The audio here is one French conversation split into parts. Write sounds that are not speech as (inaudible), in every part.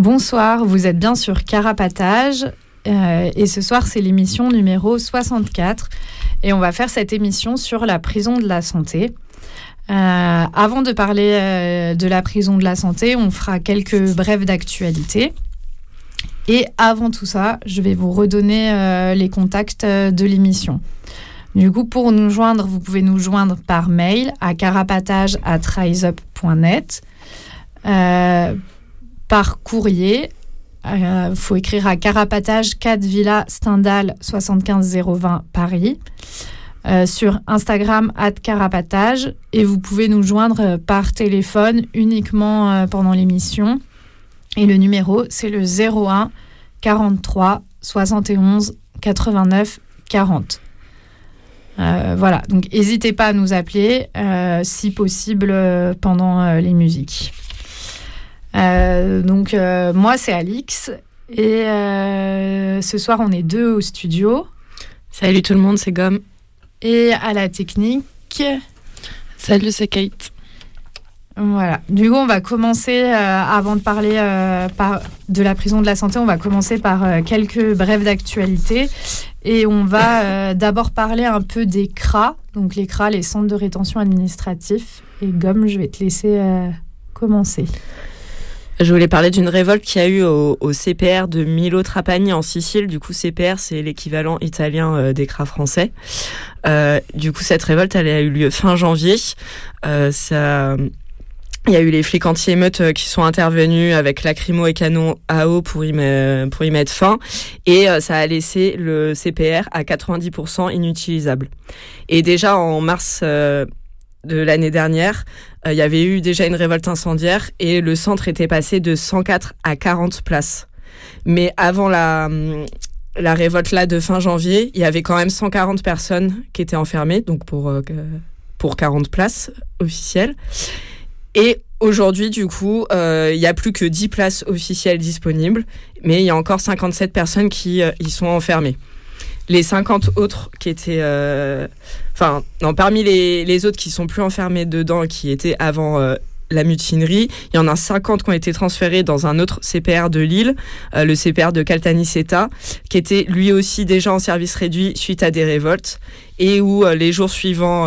Bonsoir, vous êtes bien sur Carapatage. Euh, et ce soir, c'est l'émission numéro 64. Et on va faire cette émission sur la prison de la santé. Euh, avant de parler euh, de la prison de la santé, on fera quelques brèves d'actualité. Et avant tout ça, je vais vous redonner les contacts de l'émission. Du coup, pour nous joindre, vous pouvez nous joindre par mail à carapatage par courrier il euh, faut écrire à Carapatage 4 Villa Stendhal 75020 Paris. Euh, sur Instagram at Carapatage et vous pouvez nous joindre euh, par téléphone uniquement pendant l'émission. Et le numéro, c'est le 01 43 71 89 40. voilà, donc n'hésitez pas à nous appeler si possible pendant les musiques. Euh, donc euh, moi c'est Alix et euh, ce soir on est deux au studio. Salut tout le monde, c'est Gomme. Et à la technique. Salut, c'est Kate. Voilà. Du coup, on va commencer, avant de parler par, de la prison de la santé, on va commencer par quelques brèves d'actualité. Et on va d'abord parler un peu des CRA, donc les CRA, les centres de rétention administratifs. Et Gomme, je vais te laisser commencer. Je voulais parler d'une révolte qui a eu au, CPR de Milo Trapani en Sicile. Du coup, CPR, c'est l'équivalent italien euh, des CRA français. Euh, du coup, cette révolte, elle a eu lieu fin janvier. Euh. Il y a eu les flics anti-émeutes euh, qui sont intervenus avec lacrymo et canon à eau y, pour y mettre fin. Et ça a laissé le CPR à 90% inutilisable. Et déjà en mars de l'année dernière, euh, il y avait eu déjà une révolte incendiaire et le centre était passé de 104 à 40 places. Mais avant la, hum, la révolte là de fin janvier, il y avait quand même 140 personnes qui étaient enfermées, donc pour, euh, pour 40 places officielles. Et aujourd'hui, du coup, euh, il n'y a plus que 10 places officielles disponibles, mais il y a encore 57 personnes qui y sont enfermées les 50 autres qui étaient. Euh, enfin, non, parmi les, autres qui sont plus enfermés dedans, qui étaient avant. Euh, la mutinerie. Il y en a 50 qui ont été transférés dans un autre CPR de Lille, euh, le CPR de Caltanissetta, qui était lui aussi déjà en service réduit suite à des révoltes, et où les jours suivants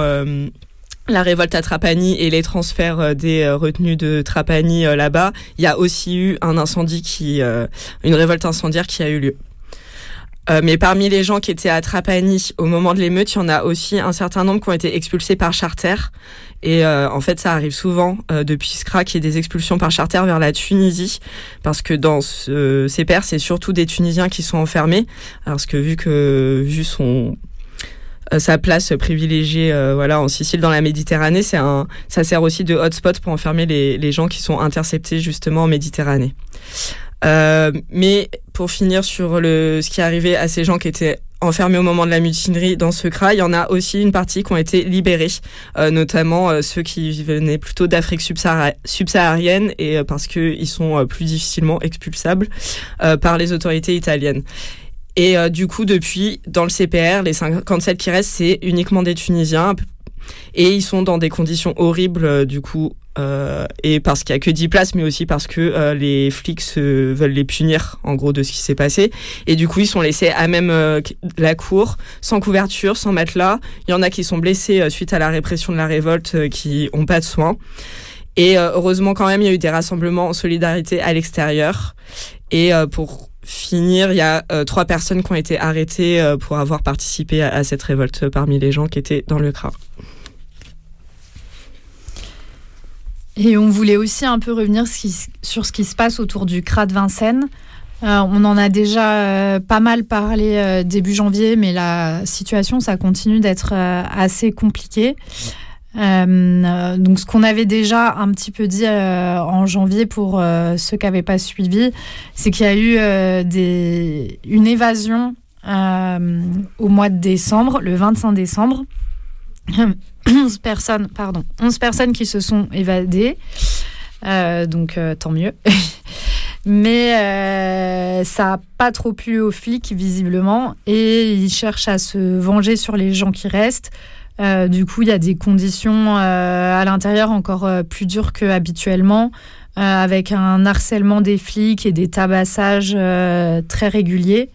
la révolte à Trapani et les transferts des retenues de Trapani là-bas, il y a aussi eu un incendie qui, une révolte incendiaire qui a eu lieu. Euh, mais parmi les gens qui étaient à Trapani au moment de l'émeute, il y en a aussi un certain nombre qui ont été expulsés par charter. Et euh, en fait, ça arrive souvent euh, depuis SCRA qu'il y ait des expulsions par charter vers la Tunisie, parce que dans ce CPR, c'est surtout des Tunisiens qui sont enfermés, parce que vu que vu son sa place privilégiée voilà en Sicile dans la Méditerranée c'est un ça sert aussi de hotspot pour enfermer les, les gens qui sont interceptés justement en Méditerranée. euh, mais pour finir sur le, ce qui est arrivé à ces gens qui étaient enfermés au moment de la mutinerie dans ce CRA, il y en a aussi une partie qui ont été libérés, euh, notamment euh, ceux qui venaient plutôt d'Afrique subsaharienne et parce qu'ils sont plus difficilement expulsables par les autorités italiennes. Et du coup, depuis, dans le CPR, les 57 qui restent, c'est uniquement des Tunisiens. Et ils sont dans des conditions horribles, du coup, Euh, et parce qu'il y a que 10 places, mais aussi parce que euh, les flics veulent les punir, en gros, de ce qui s'est passé. Et du coup, ils sont laissés à même euh, la cour, sans couverture, sans matelas. Il y en a qui sont blessés suite à la répression de la révolte, qui ont pas de soins. Et heureusement, quand même, il y a eu des rassemblements en solidarité à l'extérieur. Et pour finir, il y a trois personnes qui ont été arrêtées pour avoir participé à, à, cette révolte parmi les gens qui étaient dans le CRA. Et on voulait aussi un peu revenir sur ce qui se passe autour du CRA de Vincennes. Euh, on en a déjà euh, pas mal parlé euh, début janvier, mais la situation, ça continue d'être assez compliqué. donc, ce qu'on avait déjà un petit peu dit en janvier pour ceux qui n'avaient pas suivi, c'est qu'il y a eu une évasion au mois de décembre, le 25 décembre. 11 (clears throat) personnes, pardon, 11 personnes qui se sont évadées. Euh, donc euh, tant mieux. (laughs) Mais euh, ça n'a pas trop plu aux flics, visiblement, et ils cherchent à se venger sur les gens qui restent. du coup, il y a des conditions à l'intérieur encore plus dures qu'habituellement, avec un harcèlement des flics et des tabassages très réguliers.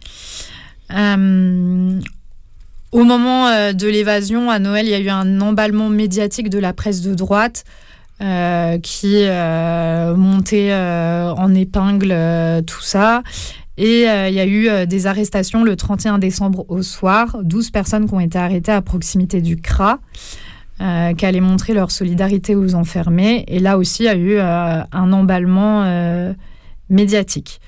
Au moment euh, de l'évasion, à Noël, il y a eu un emballement médiatique de la presse de droite euh, qui euh, montait en épingle tout ça. Et il y a eu des arrestations le 31 décembre au soir, 12 personnes qui ont été arrêtées à proximité du CRA, qui allaient montrer leur solidarité aux enfermés. Et là aussi, il y a eu un emballement médiatique.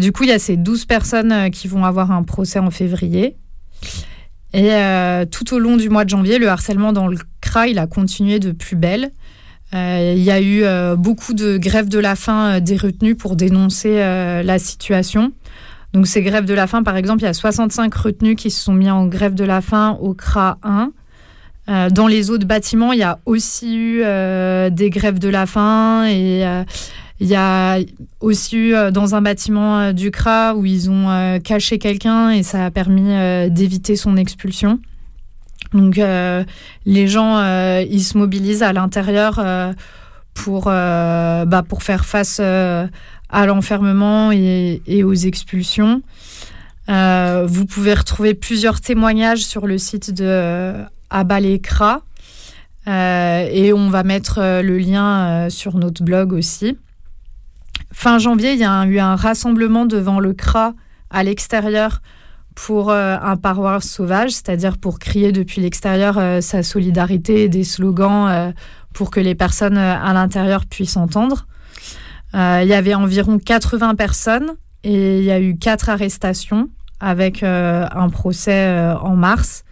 du coup, il y a ces 12 personnes qui vont avoir un procès en février. Et euh, tout au long du mois de janvier, le harcèlement dans le CRA, il a continué de plus belle. Euh, il y a eu euh, beaucoup de grèves de la faim des retenus pour dénoncer la situation. Donc ces grèves de la faim, par exemple, il y a 65 retenus qui se sont mis en grève de la faim au CRA 1. dans les autres bâtiments, il y a aussi eu des grèves de la faim et il y a aussi eu euh, dans un bâtiment euh, du CRA où ils ont euh, caché quelqu'un et ça a permis d'éviter son expulsion. Donc les gens, ils se mobilisent à l'intérieur pour, bah, pour faire face à l'enfermement et, aux expulsions. vous pouvez retrouver plusieurs témoignages sur le site de Abalekra et on va mettre le lien sur notre blog aussi. Fin janvier, il y a eu un rassemblement devant le CRA à l'extérieur pour euh, un paroisse sauvage, c'est-à-dire pour crier depuis l'extérieur euh, sa solidarité et des slogans euh, pour que les personnes à l'intérieur puissent entendre. il y avait environ 80 personnes et il y a eu quatre arrestations avec un procès en mars.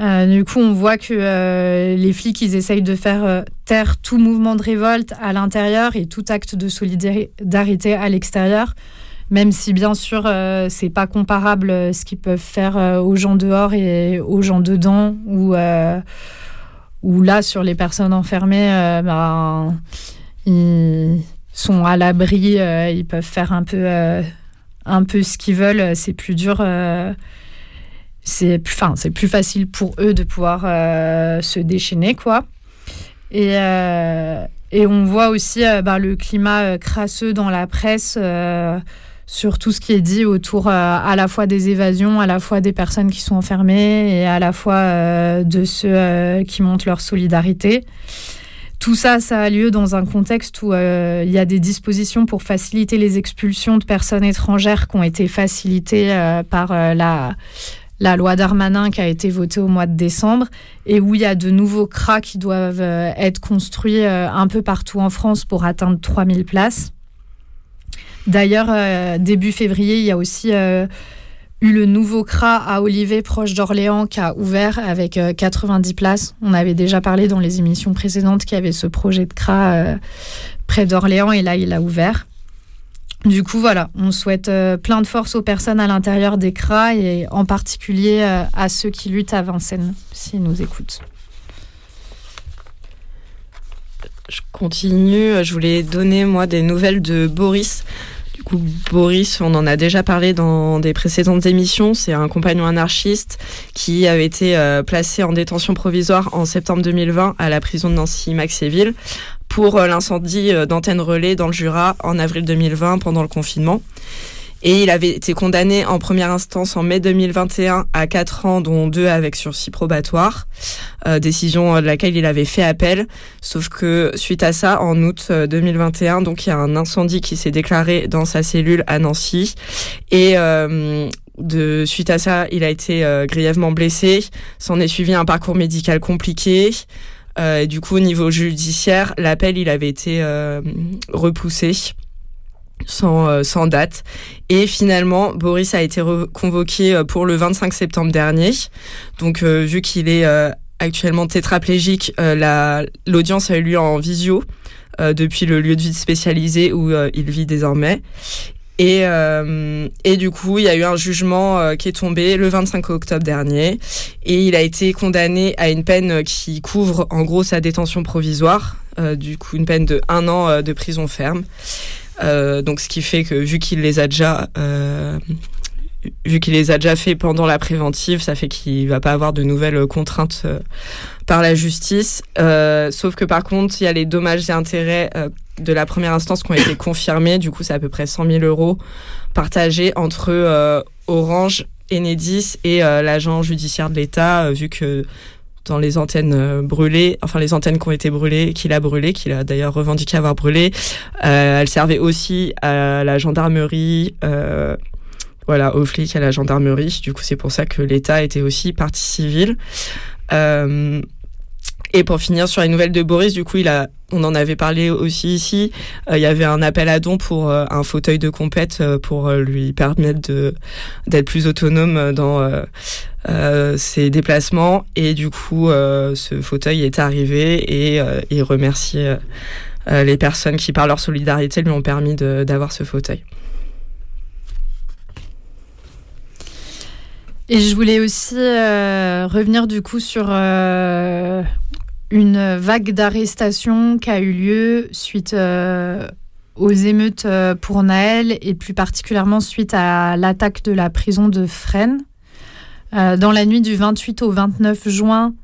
Euh, du coup, on voit que euh, les flics, ils essayent de faire euh, taire tout mouvement de révolte à l'intérieur et tout acte de solidarité à l'extérieur, même si bien sûr, c'est pas comparable ce qu'ils peuvent faire aux gens dehors et aux gens dedans, ou là, sur les personnes enfermées, ben, ils sont à l'abri, ils peuvent faire un peu, un peu ce qu'ils veulent. C'est plus dur c'est plus, enfin, c'est plus facile pour eux de pouvoir euh, se déchaîner, quoi. Et, euh, et on voit aussi euh, bah, le climat crasseux dans la presse sur tout ce qui est dit autour à la fois des évasions, à la fois des personnes qui sont enfermées et à la fois de ceux qui montrent leur solidarité. Tout ça, ça a lieu dans un contexte où il y a des dispositions pour faciliter les expulsions de personnes étrangères qui ont été facilitées par la, la loi Darmanin qui a été votée au mois de décembre et où il y a de nouveaux CRA qui doivent euh, être construits euh, un peu partout en France pour atteindre 3000 places. D'ailleurs, euh, début février, il y a aussi eu le nouveau CRA à Olivet, proche d'Orléans, qui a ouvert avec 90 places. On avait déjà parlé dans les émissions précédentes qu'il y avait ce projet de CRA près d'Orléans et là, il a ouvert. Du coup, voilà, on souhaite euh, plein de force aux personnes à l'intérieur des CRA et en particulier euh, à ceux qui luttent à Vincennes, s'ils nous écoutent. Je continue, je voulais donner moi des nouvelles de Boris. Du coup, Boris, on en a déjà parlé dans des précédentes émissions. C'est un compagnon anarchiste qui avait été euh, placé en détention provisoire en septembre 2020 à la prison de Nancy-Maxéville pour euh, l'incendie d'antenne relais dans le Jura en avril 2020 pendant le confinement. Et il avait été condamné en première instance en mai 2021 à 4 ans, dont 2 avec sursis probatoire, euh, décision de laquelle il avait fait appel. Sauf que suite à ça, en août 2021, euh, donc il y a un incendie qui s'est déclaré dans sa cellule à Nancy. Et euh, de suite à ça, il a été euh, grièvement blessé. S'en est suivi un parcours médical compliqué. Euh, du coup, au niveau judiciaire, l'appel il avait été repoussé sans, euh, sans date. Et finalement, Boris a été convoqué euh, pour le 25 septembre dernier. Donc, euh, vu qu'il est actuellement tétraplégique, l'audience a eu lieu en visio depuis le lieu de vie spécialisé où il vit désormais. Et, et du coup, il y a eu un jugement qui est tombé le 25 octobre dernier. Et il a été condamné à une peine qui couvre en gros sa détention provisoire. du coup, une peine de un an de prison ferme. Euh, donc ce qui fait que vu qu'il les a déjà euh, vu qu'il les a déjà fait pendant la préventive, ça fait qu'il va pas avoir de nouvelles contraintes euh, par la justice. Euh, sauf que par contre, il y a les dommages et intérêts euh, de la première instance qui ont été confirmés. Du coup, c'est à peu près 100 000 euros partagés entre Orange, Enedis et l'agent judiciaire de l'État, vu que dans les antennes euh, brûlées, enfin les antennes qui ont été brûlées, qu'il a brûlées, qu'il a d'ailleurs revendiqué avoir brûlées. Euh, elle servait aussi à la gendarmerie, euh, voilà, aux flics, à la gendarmerie. Du coup, c'est pour ça que l'État était aussi partie civile. Euh, et pour finir sur les nouvelles de Boris, du coup, il a, on en avait parlé aussi ici. Euh, il y avait un appel à don pour euh, un fauteuil de compète pour lui permettre d'être plus autonome dans ses déplacements. Et du coup, ce fauteuil est arrivé et il remercie les personnes qui, par leur solidarité, lui ont permis d'avoir ce fauteuil. Et je voulais aussi revenir du coup sur une vague d'arrestations qui a eu lieu suite euh, aux émeutes euh, pour Naël et plus particulièrement suite à l'attaque de la prison de Fresnes. Euh, dans la nuit du 28 au 29 juin,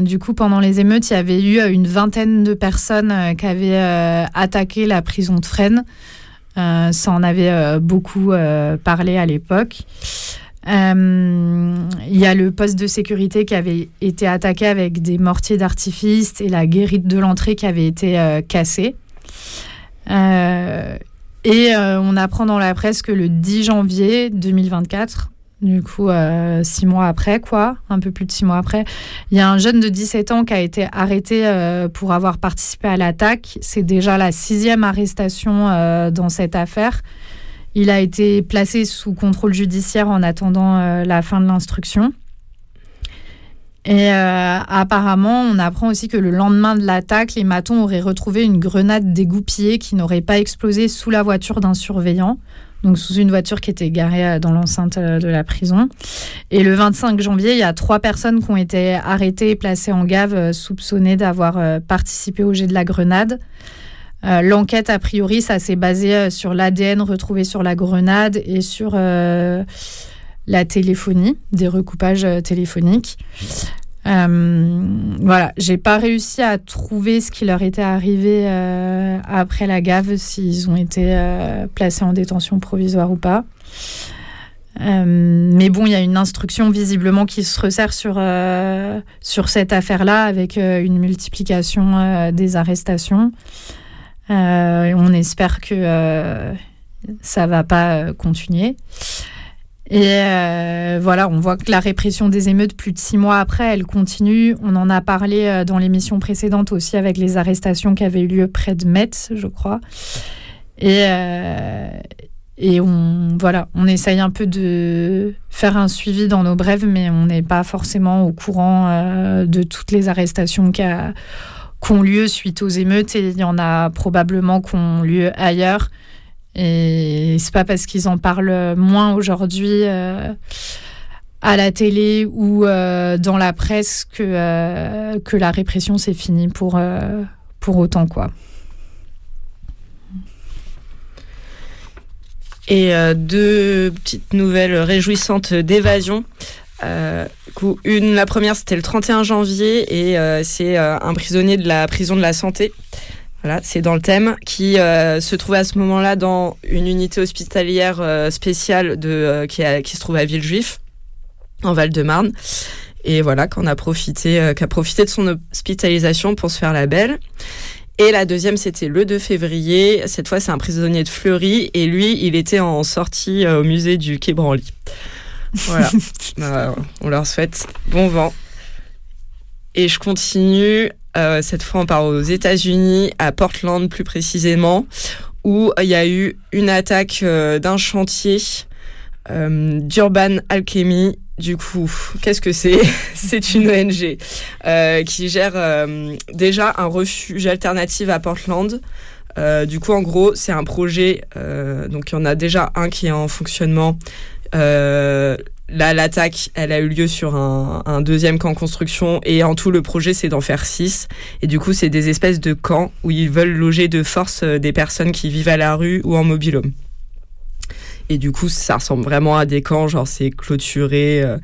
du coup, pendant les émeutes, il y avait eu une vingtaine de personnes qui avaient attaqué la prison de Fresnes. ça en avait beaucoup parlé à l'époque. Euh, il y a le poste de sécurité qui avait été attaqué avec des mortiers d'artifice et la guérite de l'entrée qui avait été euh, cassée. Euh, et on apprend dans la presse que le 10 janvier 2024, du coup six mois après, quoi, un peu plus de six mois après, il y a un jeune de 17 ans qui a été arrêté pour avoir participé à l'attaque. C'est déjà la sixième arrestation dans cette affaire. Il a été placé sous contrôle judiciaire en attendant euh, la fin de l'instruction. Et euh, apparemment, on apprend aussi que le lendemain de l'attaque, les matons auraient retrouvé une grenade dégoupillée qui n'aurait pas explosé sous la voiture d'un surveillant, donc sous une voiture qui était garée euh, dans l'enceinte de la prison. Et le 25 janvier, il y a trois personnes qui ont été arrêtées et placées en gave, soupçonnées d'avoir participé au jet de la grenade. Euh, l'enquête, a priori, ça s'est basé euh, sur l'ADN retrouvé sur la grenade et sur euh, la téléphonie, des recoupages téléphoniques. voilà, j'ai pas réussi à trouver ce qui leur était arrivé après la gave, s'ils ont été placés en détention provisoire ou pas. mais bon, il y a une instruction visiblement qui se resserre sur, sur cette affaire-là avec une multiplication des arrestations. Euh, on espère que euh, ça va pas euh, continuer. Et voilà, on voit que la répression des émeutes, plus de six mois après, elle continue. On en a parlé dans l'émission précédente aussi avec les arrestations qui avaient eu lieu près de Metz, je crois. Et, et on, voilà, on essaye un peu de faire un suivi dans nos brèves, mais on n'est pas forcément au courant de toutes les arrestations qui a qui ont lieu suite aux émeutes et il y en a probablement qui ont lieu ailleurs. Et c'est pas parce qu'ils en parlent moins aujourd'hui euh, à la télé ou euh, dans la presse que, euh, que la répression c'est fini pour, pour autant quoi. Et deux petites nouvelles réjouissantes d'évasion. Euh, une, la première, c'était le 31 janvier et euh, c'est un prisonnier de la prison de la santé. Voilà, c'est dans le thème qui se trouvait à ce moment-là dans une unité hospitalière spéciale de qui, qui, se trouve à Villejuif, en Val-de-Marne. Et voilà, qu'on a profité, qu'a profité de son hospitalisation pour se faire la belle. Et la deuxième, c'était le 2 février. Cette fois, c'est un prisonnier de Fleury. Et lui, il était en sortie euh, au musée du Quai Branly. Voilà. (laughs) Euh, on leur souhaite bon vent. Et je continue. Euh, cette fois, on part aux États-Unis, à Portland plus précisément, où il y a eu une attaque d'un chantier d'Urban Alchemy du coup, qu'est-ce que c'est? (laughs) C'est une ONG euh, qui gère euh, déjà un refuge alternatif à Portland. Euh, du coup, en gros, c'est un projet. donc, il y en a déjà un qui est en fonctionnement. Là, l'attaque, elle a eu lieu sur un, un, deuxième camp construction. Et en tout, le projet, c'est d'en faire six. Et du coup, c'est des espèces de camps où ils veulent loger de force des personnes qui vivent à la rue ou en mobilhome. Et du coup, ça ressemble vraiment à des camps, genre c'est clôturé euh,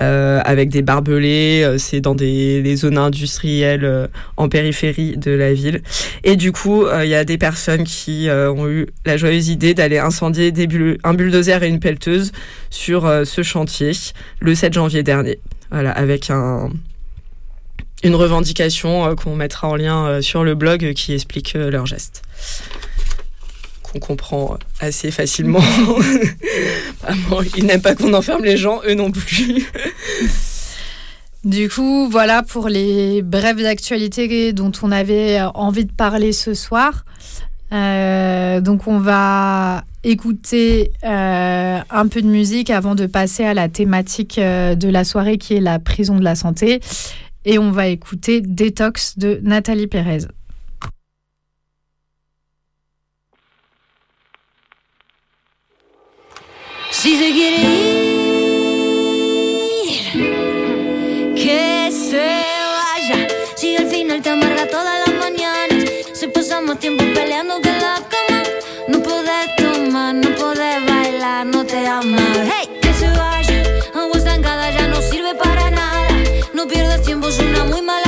euh avec des barbelés, euh, c'est dans des, zones industrielles en périphérie de la ville. Et du coup, il y a des personnes qui ont eu la joyeuse idée d'aller incendier un bulldozer et une pelleteuse sur ce chantier le 7 janvier dernier. Voilà, avec un, une revendication qu'on mettra en lien sur le blog qui explique leur geste comprend assez facilement. (laughs) ils n'aiment pas qu'on enferme les gens, eux non plus. Du coup, voilà pour les brèves actualités dont on avait envie de parler ce soir. Euh, donc on va écouter euh, un peu de musique avant de passer à la thématique euh, de la soirée qui est la prison de la santé. Et on va écouter Détox de Nathalie Pérez. Si se quiere ir, que se vaya. Si al final te amarga todas las mañanas, si pasamos tiempo peleando que la cama, no puedes tomar, no puedes bailar, no te ama. Hey, que se vaya, agua estancada ya no sirve para nada. No pierdas tiempo, es una muy mala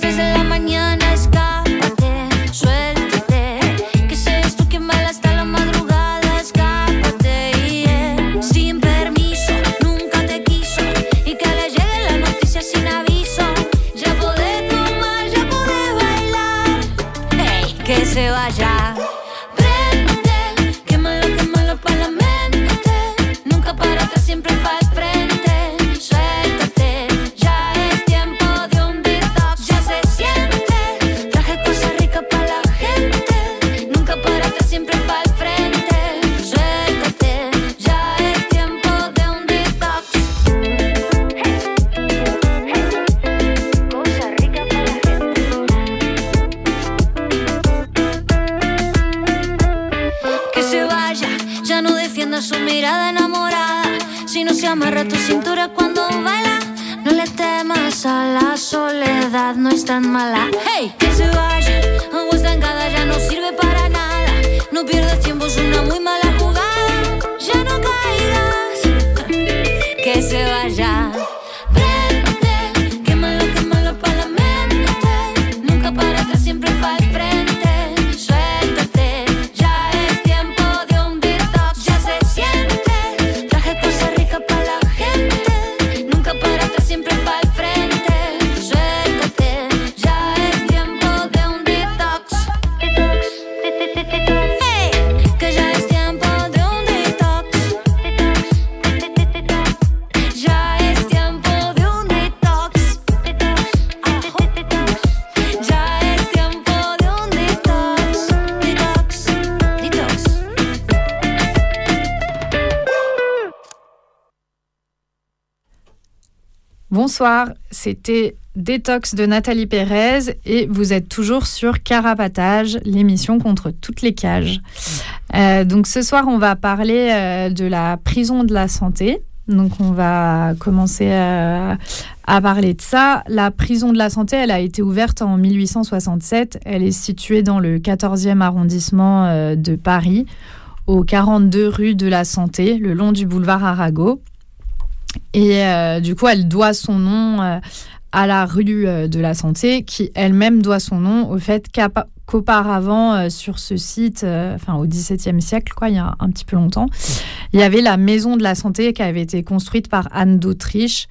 this is it. amarra tu cintura cuando baila. No le temas a la soledad, no es tan mala. Hey, que se vaya, agua estancada ya no sirve para nada. No pierdas tiempo, es una muy mala jugada. Ya no caigas. Bonsoir, c'était Détox de Nathalie Pérez et vous êtes toujours sur Carapatage, l'émission contre toutes les cages. Euh, donc ce soir, on va parler euh, de la prison de la santé. Donc on va commencer euh, à parler de ça. La prison de la santé, elle a été ouverte en 1867. Elle est située dans le 14e arrondissement de Paris, au 42 rue de la Santé, le long du boulevard Arago. Et du coup, elle doit son nom à la rue euh, de la Santé, qui elle-même doit son nom au fait qu'auparavant, euh, sur ce site, euh, enfin au XVIIe siècle, quoi, il y a un petit peu longtemps, il y avait la maison de la Santé qui avait été construite par Anne d'Autriche,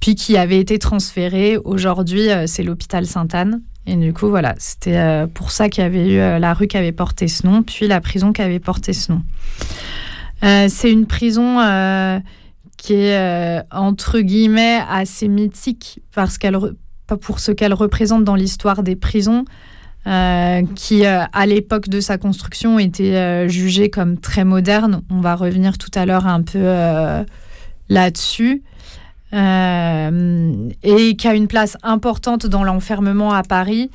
puis qui avait été transférée. Aujourd'hui, c'est l'hôpital Sainte-Anne. Et du coup, voilà, c'était pour ça qu'il y avait eu la rue qui avait porté ce nom, puis la prison qui avait porté ce nom. C'est une prison qui est euh, entre guillemets assez mythique parce qu'elle pour ce qu'elle représente dans l'histoire des prisons, euh, qui euh, à l'époque de sa construction était jugée comme très moderne. On va revenir tout à l'heure un peu là-dessus. et qui a une place importante dans l'enfermement à Paris,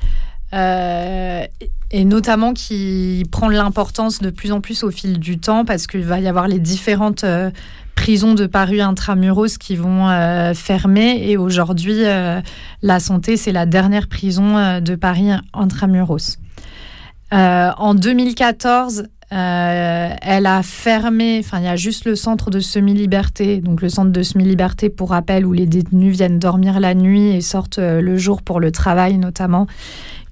et notamment qui prend l'importance de plus en plus au fil du temps, parce qu'il va y avoir les différentes prisons de Paris intramuros qui vont euh, fermer. Et aujourd'hui, euh, la santé, c'est la dernière prison euh, de Paris intramuros. en 2014, elle a fermé, enfin il y a juste le centre de semi-liberté, donc le centre de semi-liberté pour rappel où les détenus viennent dormir la nuit et sortent le jour pour le travail notamment,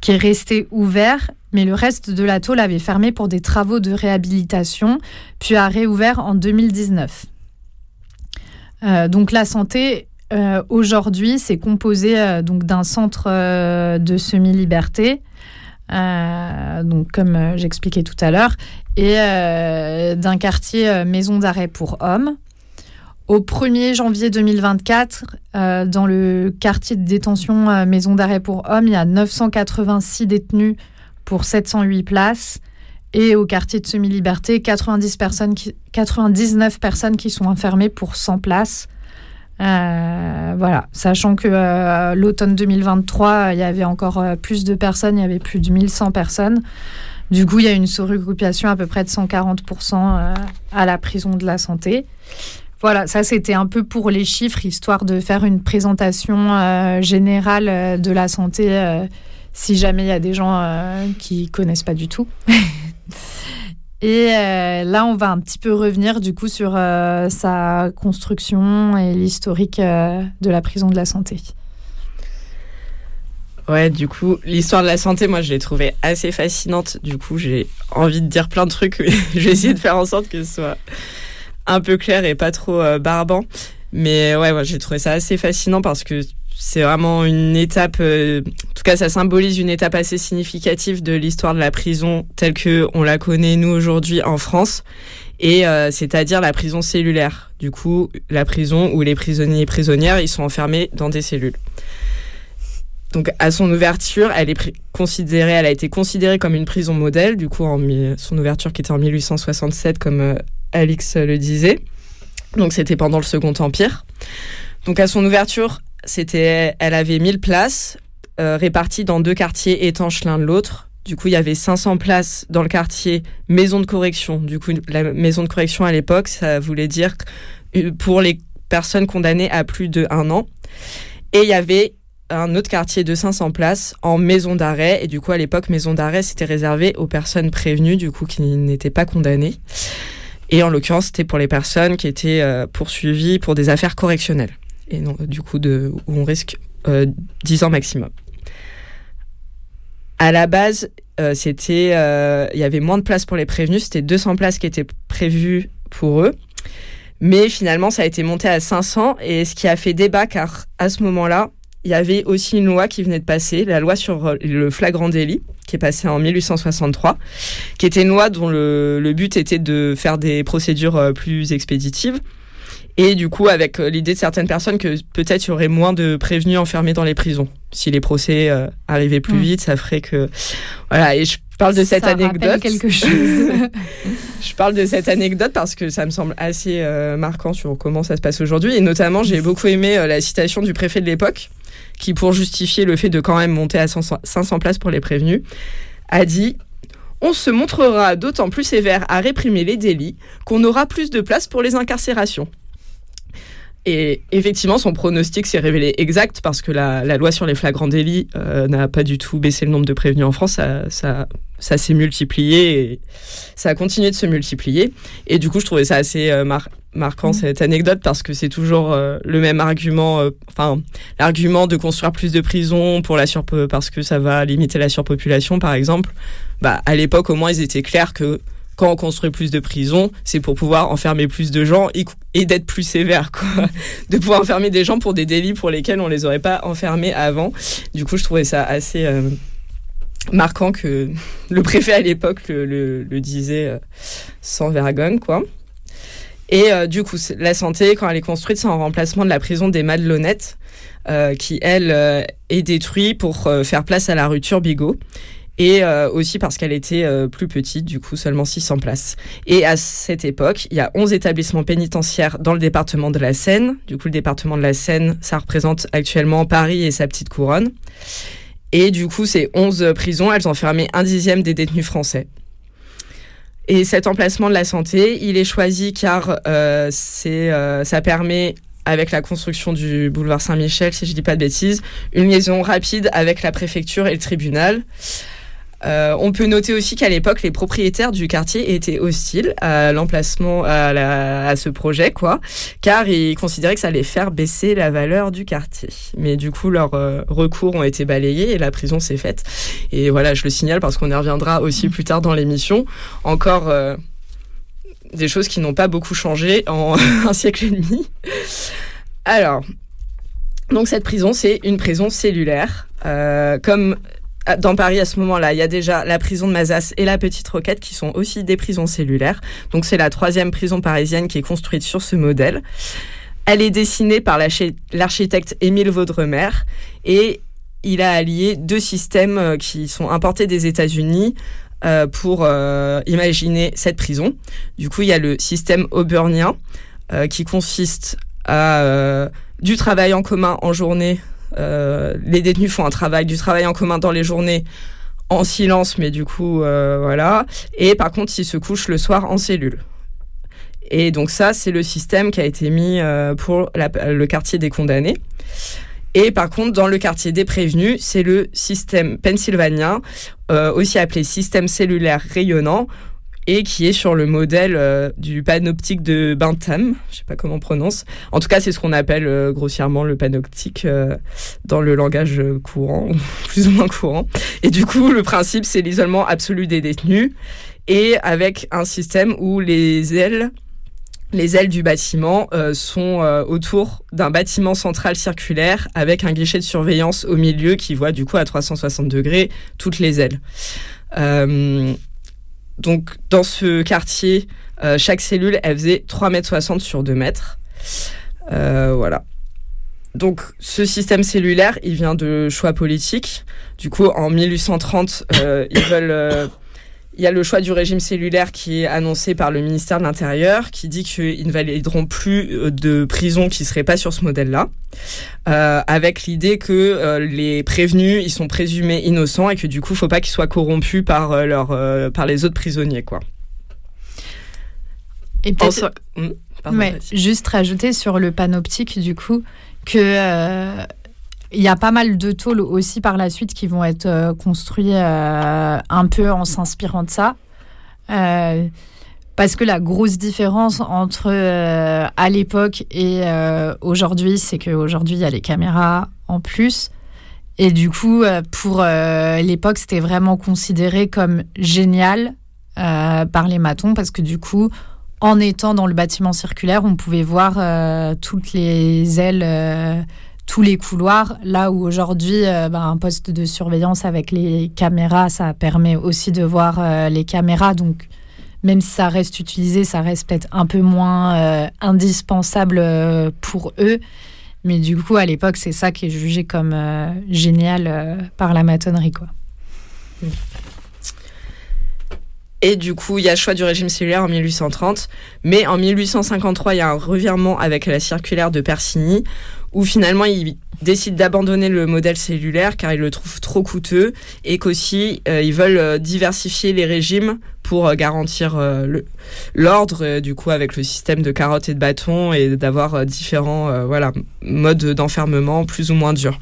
qui est resté ouvert. Mais le reste de la tôle avait fermé pour des travaux de réhabilitation, puis a réouvert en 2019. Euh, donc la santé, euh, aujourd'hui, c'est composé euh, d'un centre de semi-liberté, comme j'expliquais tout à l'heure, et d'un quartier maison d'arrêt pour hommes. Au 1er janvier 2024, dans le quartier de détention maison d'arrêt pour hommes, il y a 986 détenus pour 708 places. Et au quartier de semi-liberté, 90 personnes 99 personnes qui sont enfermées pour 100 places. Euh, voilà, sachant que euh, l'automne 2023, il y avait encore euh, plus de personnes, il y avait plus de 1100 personnes. Du coup, il y a une surregroupation à peu près de 140% à la prison de la santé. Voilà, ça c'était un peu pour les chiffres, histoire de faire une présentation générale de la santé, si jamais il y a des gens qui connaissent pas du tout. (laughs) Et euh, là, on va un petit peu revenir du coup sur euh, sa construction et l'historique euh, de la prison de la santé. Ouais, du coup, l'histoire de la santé, moi, je l'ai trouvée assez fascinante. Du coup, j'ai envie de dire plein de trucs, mais (laughs) je vais essayer de faire en sorte que ce soit un peu clair et pas trop barbant. Mais ouais, ouais j'ai trouvé ça assez fascinant parce que c'est vraiment une étape, euh, en tout cas ça symbolise une étape assez significative de l'histoire de la prison telle que on la connaît nous aujourd'hui en France, et euh, c'est-à-dire la prison cellulaire. Du coup, la prison où les prisonniers et prisonnières ils sont enfermés dans des cellules. Donc à son ouverture, elle est considérée, elle a été considérée comme une prison modèle. Du coup, en son ouverture qui était en 1867, comme euh, Alix le disait. Donc c'était pendant le Second Empire. Donc à son ouverture, c'était, elle avait 1000 places euh, réparties dans deux quartiers étanches l'un de l'autre. Du coup, il y avait 500 places dans le quartier maison de correction. Du coup, la maison de correction à l'époque, ça voulait dire pour les personnes condamnées à plus de un an. Et il y avait un autre quartier de 500 places en maison d'arrêt. Et du coup, à l'époque, maison d'arrêt, c'était réservé aux personnes prévenues, du coup, qui n'étaient pas condamnées. Et en l'occurrence, c'était pour les personnes qui étaient euh, poursuivies pour des affaires correctionnelles et non, du coup où on risque 10 euh, ans maximum. À la base, euh, c'était, euh, il y avait moins de places pour les prévenus, c'était 200 places qui étaient prévues pour eux. Mais finalement, ça a été monté à 500 et ce qui a fait débat car à ce moment-là, il y avait aussi une loi qui venait de passer, la loi sur le flagrant délit, qui est passée en 1863, qui était une loi dont le, le but était de faire des procédures plus expéditives et du coup, avec euh, l'idée de certaines personnes que peut-être il y aurait moins de prévenus enfermés dans les prisons. Si les procès euh, arrivaient plus mm. vite, ça ferait que... Voilà, et je parle de cette Ça anecdote. rappelle quelque (laughs) chose. Je parle de cette anecdote parce que ça me semble assez euh, marquant sur comment ça se passe aujourd'hui. Et notamment, j'ai beaucoup aimé euh, la citation du préfet de l'époque, qui, pour justifier le fait de quand même monter à 500 500 places pour les prévenus, a dit On se montrera d'autant plus sévère à réprimer les délits qu'on aura plus de place pour les incarcérations. Et effectivement, son pronostic s'est révélé exact parce que la, la loi sur les flagrants délits euh, n'a pas du tout baissé le nombre de prévenus en France. Ça, ça, ça s'est multiplié et ça a continué de se multiplier. Et du coup, je trouvais ça assez euh, mar- marquant cette anecdote parce que c'est toujours euh, le même argument, enfin l'argument de construire plus de prisons pour la parce que ça va limiter la surpopulation, par exemple. Bah, à l'époque, au moins, ils étaient clairs que quand on construit plus de prisons, c'est pour pouvoir enfermer plus de gens et, d'être plus sévère, quoi. (laughs) De pouvoir enfermer des gens pour des délits pour lesquels on les aurait pas enfermés avant. Du coup, je trouvais ça assez euh, marquant que (laughs) le préfet à l'époque le, disait euh, sans vergogne, quoi. Et euh, du coup, la santé, quand elle est construite, c'est en remplacement de la prison des Madelonnettes, qui, elle, est détruite pour faire place à la rue Turbigo. Et euh, aussi parce qu'elle était euh, plus petite, du coup seulement 600 places. Et à cette époque, il y a 11 établissements pénitentiaires dans le département de la Seine. Du coup, le département de la Seine, ça représente actuellement Paris et sa petite couronne. Et du coup, ces 11 prisons, elles enfermaient un dixième des détenus français. Et cet emplacement de la santé, il est choisi car euh, c'est, ça permet, avec la construction du boulevard Saint-Michel, si je dis pas de bêtises, une liaison rapide avec la préfecture et le tribunal. Euh, on peut noter aussi qu'à l'époque, les propriétaires du quartier étaient hostiles à l'emplacement, à, ce projet, quoi, car ils considéraient que ça allait faire baisser la valeur du quartier. Mais du coup, leurs euh, recours ont été balayés et la prison s'est faite. Et voilà, je le signale parce qu'on y reviendra aussi plus tard dans l'émission. Encore euh, des choses qui n'ont pas beaucoup changé en (laughs) un siècle et demi. Alors, donc cette prison, c'est une prison cellulaire. Comme dans Paris à ce moment-là, il y a déjà la prison de Mazas et la Petite Roquette qui sont aussi des prisons cellulaires. Donc c'est la troisième prison parisienne qui est construite sur ce modèle. Elle est dessinée par l'archi- l'architecte Émile Vaudremer et il a allié deux systèmes euh, qui sont importés des États-Unis euh, pour euh, imaginer cette prison. Du coup, il y a le système auburnien qui consiste à du travail en commun en journée. Euh, les détenus font un travail, du travail en commun dans les journées en silence, mais du coup, euh, voilà. Et par contre, ils se couchent le soir en cellule. Et donc ça, c'est le système qui a été mis euh, pour le quartier des condamnés. Et par contre, dans le quartier des prévenus, c'est le système pennsylvanien, aussi appelé système cellulaire rayonnant, et qui est sur le modèle euh, du panoptique de Bentham. Je sais pas comment on prononce. En tout cas, c'est ce qu'on appelle euh, grossièrement le panoptique euh, dans le langage courant, (laughs) plus ou moins courant. Et du coup, le principe, c'est l'isolement absolu des détenus, et avec un système où les ailes les ailes du bâtiment sont autour d'un bâtiment central circulaire avec un guichet de surveillance au milieu qui voit du coup à 360 degrés toutes les ailes. Donc dans ce quartier, euh, chaque cellule, elle faisait 3,60 m sur 2 mètres. Euh, voilà. Donc ce système cellulaire, il vient de choix politiques. Du coup, en 1830, euh, ils veulent... il y a le choix du régime cellulaire qui est annoncé par le ministère de l'Intérieur, qui dit qu'ils ne valideront plus euh, de prisons qui seraient pas sur ce modèle-là, euh, avec l'idée que euh, les prévenus, ils sont présumés innocents et que du coup, faut pas qu'ils soient corrompus par euh, leur, par les autres prisonniers, quoi. Et peut-être Hmm, Ouais, juste rajouter sur le panoptique, du coup, que il y a pas mal de tôles aussi par la suite qui vont être euh, construits euh, un peu en s'inspirant de ça. Euh, parce que la grosse différence entre à l'époque et aujourd'hui, c'est qu'aujourd'hui, il y a les caméras en plus. Et du coup, pour l'époque, c'était vraiment considéré comme génial par les matons parce que du coup, en étant dans le bâtiment circulaire, on pouvait voir toutes les ailes, tous les couloirs. Là où aujourd'hui, euh, ben, un poste de surveillance avec les caméras, ça permet aussi de voir euh, les caméras. Donc, même si ça reste utilisé, ça reste peut-être un peu moins euh, indispensable pour eux. Mais du coup, à l'époque, c'est ça qui est jugé comme génial par la matonnerie, quoi. Et du coup, il y a le choix du régime cellulaire en 1830. Mais en 1853, il y a un revirement avec la circulaire de Persigny, où finalement, il décide d'abandonner le modèle cellulaire car il le trouve trop coûteux et qu'aussi euh, ils veulent euh, diversifier les régimes pour euh, garantir l'ordre du coup avec le système de carottes et de bâtons et d'avoir différents voilà modes d'enfermement plus ou moins durs.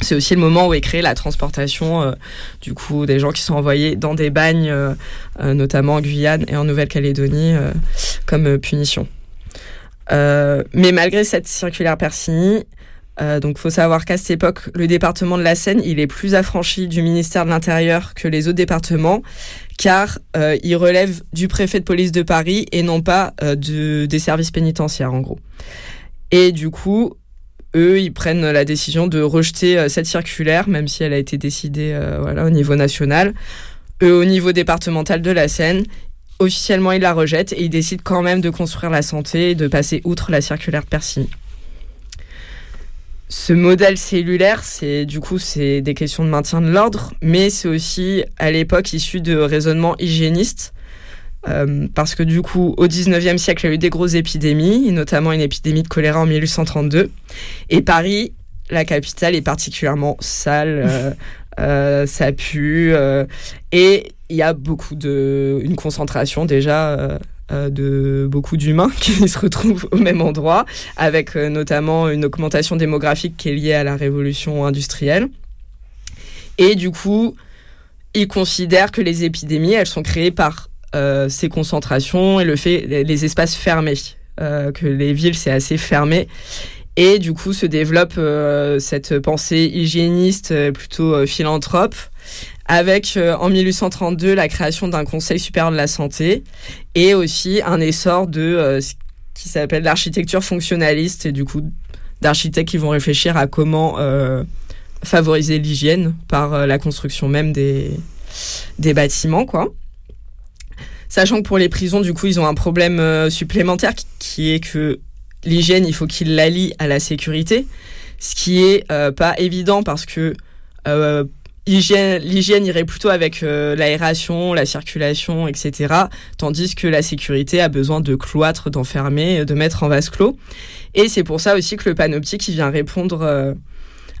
C'est aussi le moment où est créée la transportation du coup des gens qui sont envoyés dans des bagnes notamment en Guyane et en Nouvelle-Calédonie comme punition. Mais malgré cette circulaire Persigny, euh, donc, faut savoir qu'à cette époque, le département de la Seine, il est plus affranchi du ministère de l'Intérieur que les autres départements, car euh, il relève du préfet de police de Paris et non pas euh, de, des services pénitentiaires, en gros. Et du coup, eux, ils prennent la décision de rejeter euh, cette circulaire, même si elle a été décidée euh, voilà, au niveau national. Eux, au niveau départemental de la Seine, officiellement, ils la rejettent et ils décident quand même de construire la santé et de passer outre la circulaire Persigny ce modèle cellulaire, c'est du coup c'est des questions de maintien de l'ordre, mais c'est aussi à l'époque issu de raisonnements hygiénistes. Euh, parce que du coup, au 19e siècle, il y a eu des grosses épidémies, notamment une épidémie de choléra en 1832. Et Paris, la capitale, est particulièrement sale, euh, (laughs) euh, ça pue, et il y a beaucoup de... une concentration déjà euh, de beaucoup d'humains (laughs) qui se retrouvent au même endroit, avec euh, notamment une augmentation démographique qui est liée à la révolution industrielle. Et du coup, ils considèrent que les épidémies, elles sont créées par euh, ces concentrations et le fait les espaces fermés, que les villes c'est assez fermé. Et du coup se développe cette pensée hygiéniste plutôt philanthrope avec euh, en 1832 la création d'un Conseil supérieur de la santé et aussi un essor de euh, ce qui s'appelle l'architecture fonctionnaliste et du coup d'architectes qui vont réfléchir à comment euh, favoriser l'hygiène par la construction même des, des bâtiments quoi. Sachant que pour les prisons, du coup, ils ont un problème supplémentaire qui, est que l'hygiène, il faut qu'ils l'allient à la sécurité, ce qui est pas évident parce que l'hygiène irait plutôt avec euh, l'aération, la circulation, etc. Tandis que la sécurité a besoin de cloîtres, d'enfermer, de mettre en vase clos. Et c'est pour ça aussi que le panoptique vient répondre euh,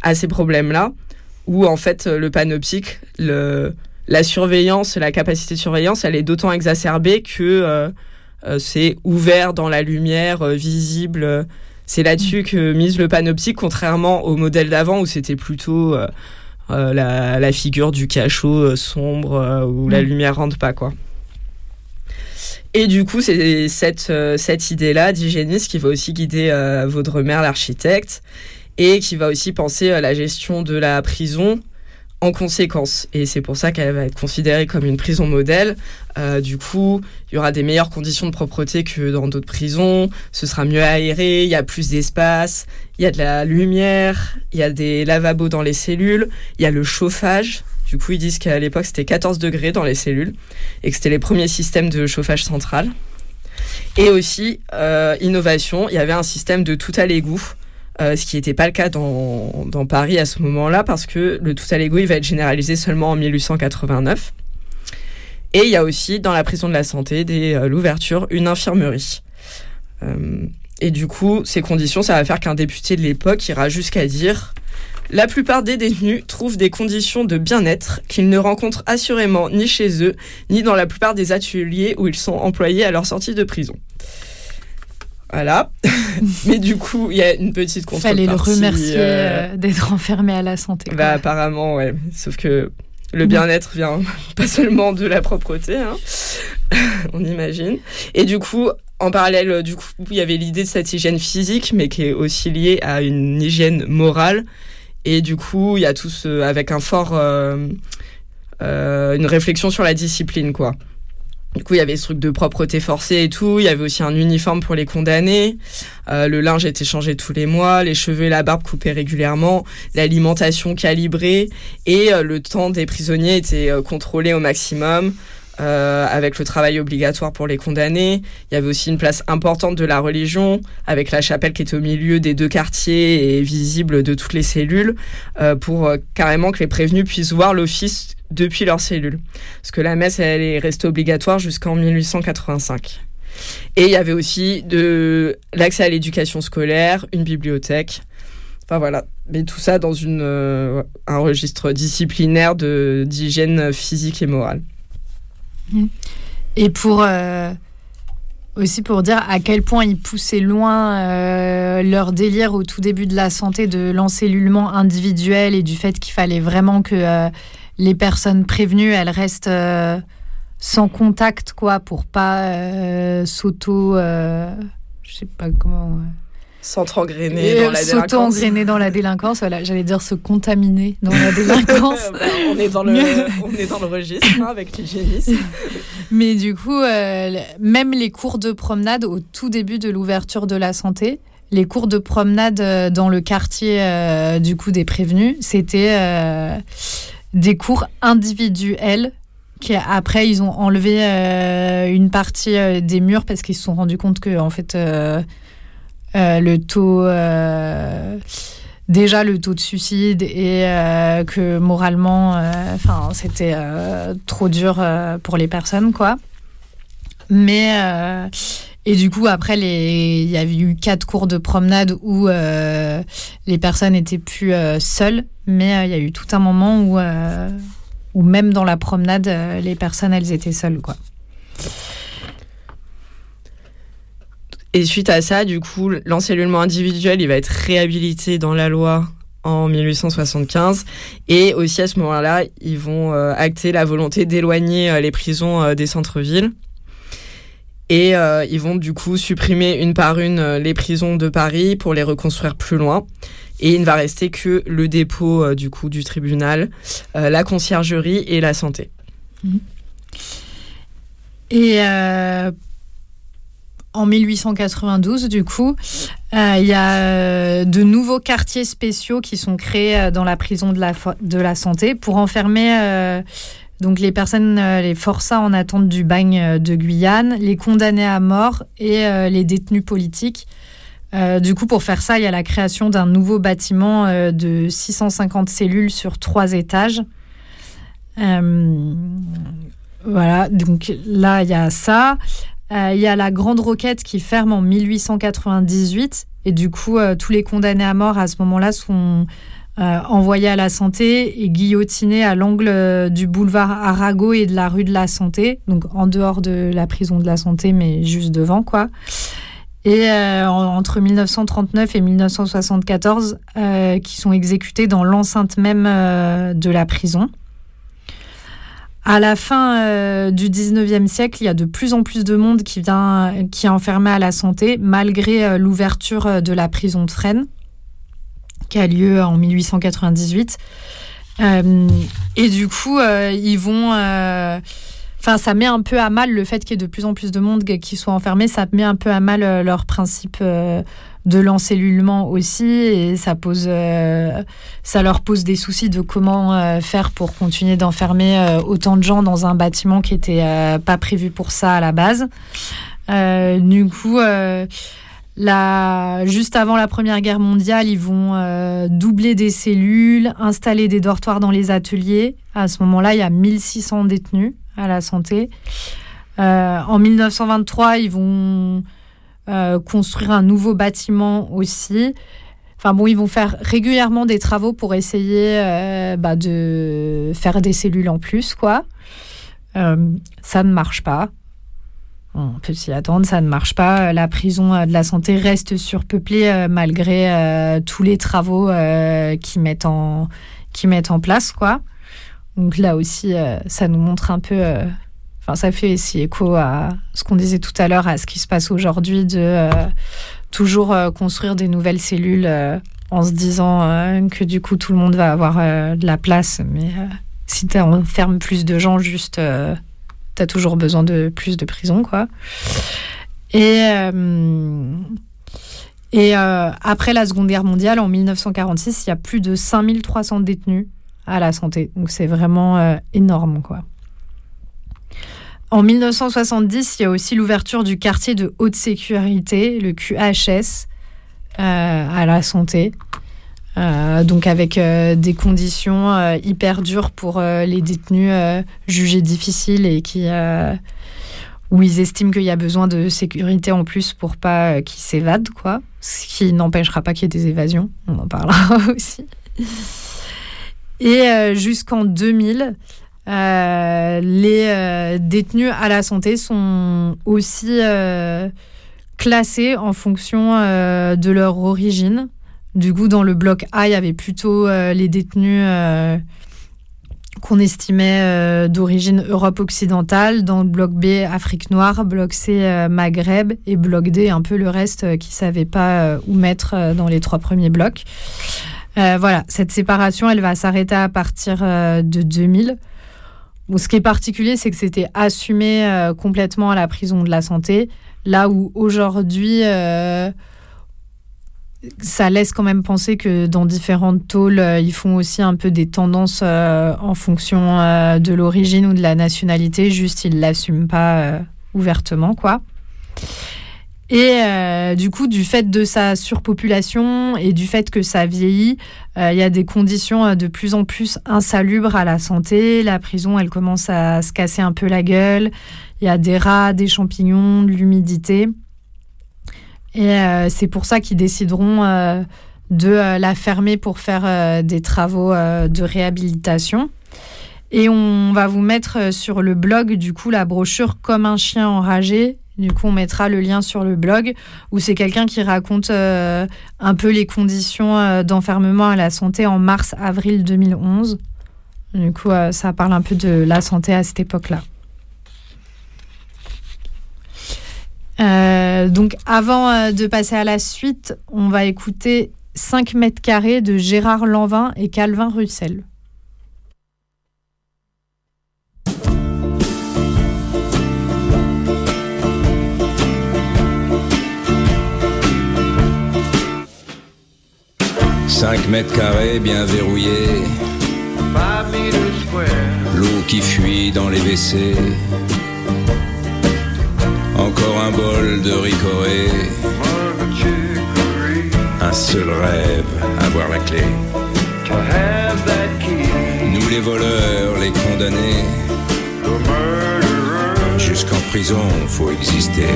à ces problèmes-là, où en fait le panoptique, le, la surveillance, la capacité de surveillance, elle est d'autant exacerbée que euh, c'est ouvert dans la lumière, visible. C'est là-dessus que mise le panoptique, contrairement au modèle d'avant où c'était plutôt euh, la, figure du cachot euh, sombre euh, où la mm. lumière rentre pas quoi. Et du coup, c'est cette, cette idée-là d'hygiénisme qui va aussi guider Vaudremer, l'architecte, et qui va aussi penser à la gestion de la prison en conséquence. Et c'est pour ça qu'elle va être considérée comme une prison modèle. Euh, du coup, il y aura des meilleures conditions de propreté que dans d'autres prisons. Ce sera mieux aéré, il y a plus d'espace, il y a de la lumière, il y a des lavabos dans les cellules, il y a le chauffage. Du coup, ils disent qu'à l'époque, c'était 14 degrés dans les cellules et que c'était les premiers systèmes de chauffage central. Et aussi, euh, innovation, il y avait un système de tout à l'égout euh, ce qui n'était pas le cas dans, Paris à ce moment-là, parce que le tout à l'égo, il va être généralisé seulement en 1889. Et il y a aussi dans la prison de la santé, euh, l'ouverture, une infirmerie. Euh, et du coup, ces conditions, ça va faire qu'un député de l'époque ira jusqu'à dire la plupart des détenus trouvent des conditions de bien-être qu'ils ne rencontrent assurément ni chez eux, ni dans la plupart des ateliers où ils sont employés à leur sortie de prison. Voilà. (laughs) Mais du coup, il y a une petite contrepartie. Fallait le remercier euh, euh, d'être enfermé à la santé. Bah, apparemment, ouais. Sauf que le bien-être vient (laughs) pas seulement de la propreté, hein. (laughs) on imagine. Et du coup, en parallèle, du coup, il y avait l'idée de cette hygiène physique, mais qui est aussi liée à une hygiène morale. Et du coup, il y a tout ce, avec un fort, euh, une réflexion sur la discipline, quoi. Du coup, il y avait ce truc de propreté forcée et tout. Il y avait aussi un uniforme pour les condamnés. Euh, le linge était changé tous les mois, les cheveux et la barbe coupés régulièrement, l'alimentation calibrée et euh, le temps des prisonniers était euh, contrôlé au maximum. Euh, avec le travail obligatoire pour les condamnés. Il y avait aussi une place importante de la religion, avec la chapelle qui est au milieu des deux quartiers et visible de toutes les cellules, euh, pour euh, carrément que les prévenus puissent voir l'office depuis leur cellule. Parce que la messe, elle est restée obligatoire jusqu'en 1885. Et il y avait aussi de l'accès à l'éducation scolaire, une bibliothèque. Enfin voilà, mais tout ça dans une, euh, un registre disciplinaire d'hygiène physique et morale. Et pour euh, aussi pour dire à quel point ils poussaient loin euh, leur délire au tout début de la santé de l'encellulement individuel et du fait qu'il fallait vraiment que euh, les personnes prévenues elles restent euh, sans contact quoi pour pas s'auto je sais pas comment S'entre-engrainer dans la délinquance. s'auto-engrainer dans la délinquance voilà j'allais dire se contaminer dans la (laughs) délinquance (laughs) Bah, on, est dans le, (laughs) on est dans le registre hein, avec l'hygiénisme. Mais du coup, euh, même les cours de promenade au tout début de l'ouverture de la santé, les cours de promenade euh, dans le quartier euh, du coup des prévenus, c'était euh, des cours individuels. Après, ils ont enlevé euh, une partie euh, des murs parce qu'ils se sont rendus compte que en fait, euh, le taux euh, déjà le taux de suicide et euh, que moralement, euh, enfin, c'était euh, trop dur euh, pour les personnes, quoi. Mais euh, et du coup, après, il y avait eu quatre cours de promenade où euh, les personnes étaient plus euh, seules, mais euh, il y a eu tout un moment où, euh, où même dans la promenade, euh, les personnes, elles étaient seules, quoi. Et suite à ça, du coup, l'encellulement individuel, il va être réhabilité dans la loi en 1875. Et aussi à ce moment-là, ils vont euh, acter la volonté d'éloigner euh, les prisons euh, des centres-villes. Et ils vont du coup supprimer une par une les prisons de Paris pour les reconstruire plus loin. Et il ne va rester que le dépôt du coup du tribunal, la conciergerie et la santé. Et euh, en 1892, du coup, euh, il y a euh, de nouveaux quartiers spéciaux qui sont créés euh, dans la prison de la, santé pour enfermer donc les personnes, les forçats en attente du bagne de Guyane, les condamnés à mort et les détenus politiques. Du coup, pour faire ça, il y a la création d'un nouveau bâtiment de 650 cellules sur trois étages. Voilà, donc là, il y a ça. Euh, Il y a la Grande Roquette qui ferme en 1898. Et du coup, euh, tous les condamnés à mort à ce moment-là sont euh, envoyés à la santé et guillotinés à l'angle euh, du boulevard Arago et de la rue de la Santé. Donc en dehors de la prison de la Santé, mais juste devant, quoi. Et euh, en- entre 1939 et 1974, euh, qui sont exécutés dans l'enceinte même euh, de la prison. À la fin euh, du 19e siècle, il y a de plus en plus de monde qui vient, qui est enfermé à la santé, malgré euh, l'ouverture euh, de la prison de Fresnes, qui a lieu en 1898. Euh, et du coup, ils vont. Enfin, ça met un peu à mal le fait qu'il y ait de plus en plus de monde qui soit enfermé. Ça met un peu à mal euh, leur principe euh, de l'encellulement aussi, et ça pose, euh, ça leur pose des soucis de comment euh, faire pour continuer d'enfermer autant de gens dans un bâtiment qui était pas prévu pour ça à la base. Du coup, juste avant la Première Guerre mondiale, ils vont doubler des cellules, installer des dortoirs dans les ateliers. À ce moment-là, il y a 1600 détenus à la santé. Euh, en 1923, ils vont euh, construire un nouveau bâtiment aussi. Enfin bon, ils vont faire régulièrement des travaux pour essayer euh, bah, de faire des cellules en plus, quoi. Ça ne marche pas. On peut s'y attendre, ça ne marche pas. La prison de la santé reste surpeuplée malgré tous les travaux qu'ils mettent en mettent en place, quoi. Donc là aussi, euh, ça nous montre un peu. euh, Enfin, ça fait aussi écho à ce qu'on disait tout à l'heure, à ce qui se passe aujourd'hui, de euh, toujours construire des nouvelles cellules en se disant que du coup tout le monde va avoir de la place. Mais si tu enfermes plus de gens, juste, tu as toujours besoin de plus de prisons, quoi. Et, et après la Seconde Guerre mondiale, en 1946, il y a plus de 5300 détenus à la santé. Donc c'est vraiment euh, énorme, quoi. En 1970, il y a aussi l'ouverture du quartier de haute sécurité, le QHS, à la santé. donc avec des conditions hyper dures pour les détenus jugés difficiles et qui où ils estiment qu'il y a besoin de sécurité en plus pour pas qu'ils s'évadent, quoi. Ce qui n'empêchera pas qu'il y ait des évasions. On en parlera (laughs) aussi. Et jusqu'en 2000, euh, les euh, détenus à la santé sont aussi euh, classés en fonction de leur origine. Du coup, dans le bloc A, il y avait plutôt les détenus qu'on estimait d'origine Europe occidentale. Dans le bloc B, Afrique noire. Bloc C, Maghreb. Et bloc D, un peu le reste qui ne savait pas où mettre dans les trois premiers blocs. Voilà, cette séparation, elle va s'arrêter à partir de 2000 ce qui est particulier, c'est que c'était assumé euh, complètement à la prison de la santé, là où aujourd'hui, euh, ça laisse quand même penser que dans différentes tôles, euh, ils font aussi un peu des tendances en fonction de l'origine ou de la nationalité, juste ils l'assument pas ouvertement, quoi. Et euh, du coup, du fait de sa surpopulation et du fait que ça vieillit, euh, il y a des conditions euh, de plus en plus insalubres à la santé. La prison, elle commence à se casser un peu la gueule. Il y a des rats, des champignons, de l'humidité. Et c'est pour ça qu'ils décideront de la fermer pour faire des travaux de réhabilitation. Et on va vous mettre sur le blog, du coup, la brochure Comme un chien enragé, du coup, on mettra le lien sur le blog où c'est quelqu'un qui raconte euh, un peu les conditions euh, d'enfermement à la santé en mars-avril 2011. Du coup, euh, ça parle un peu de la santé à cette époque-là. donc, avant de passer à la suite, on va écouter 5 mètres carrés de Gérard Lanvin et Calvin Russell. 5 mètres carrés bien verrouillés. L'eau qui fuit dans les WC. Encore un bol de ricoré. Un seul rêve, avoir la clé. Nous les voleurs, les condamnés. Jusqu'en prison, faut exister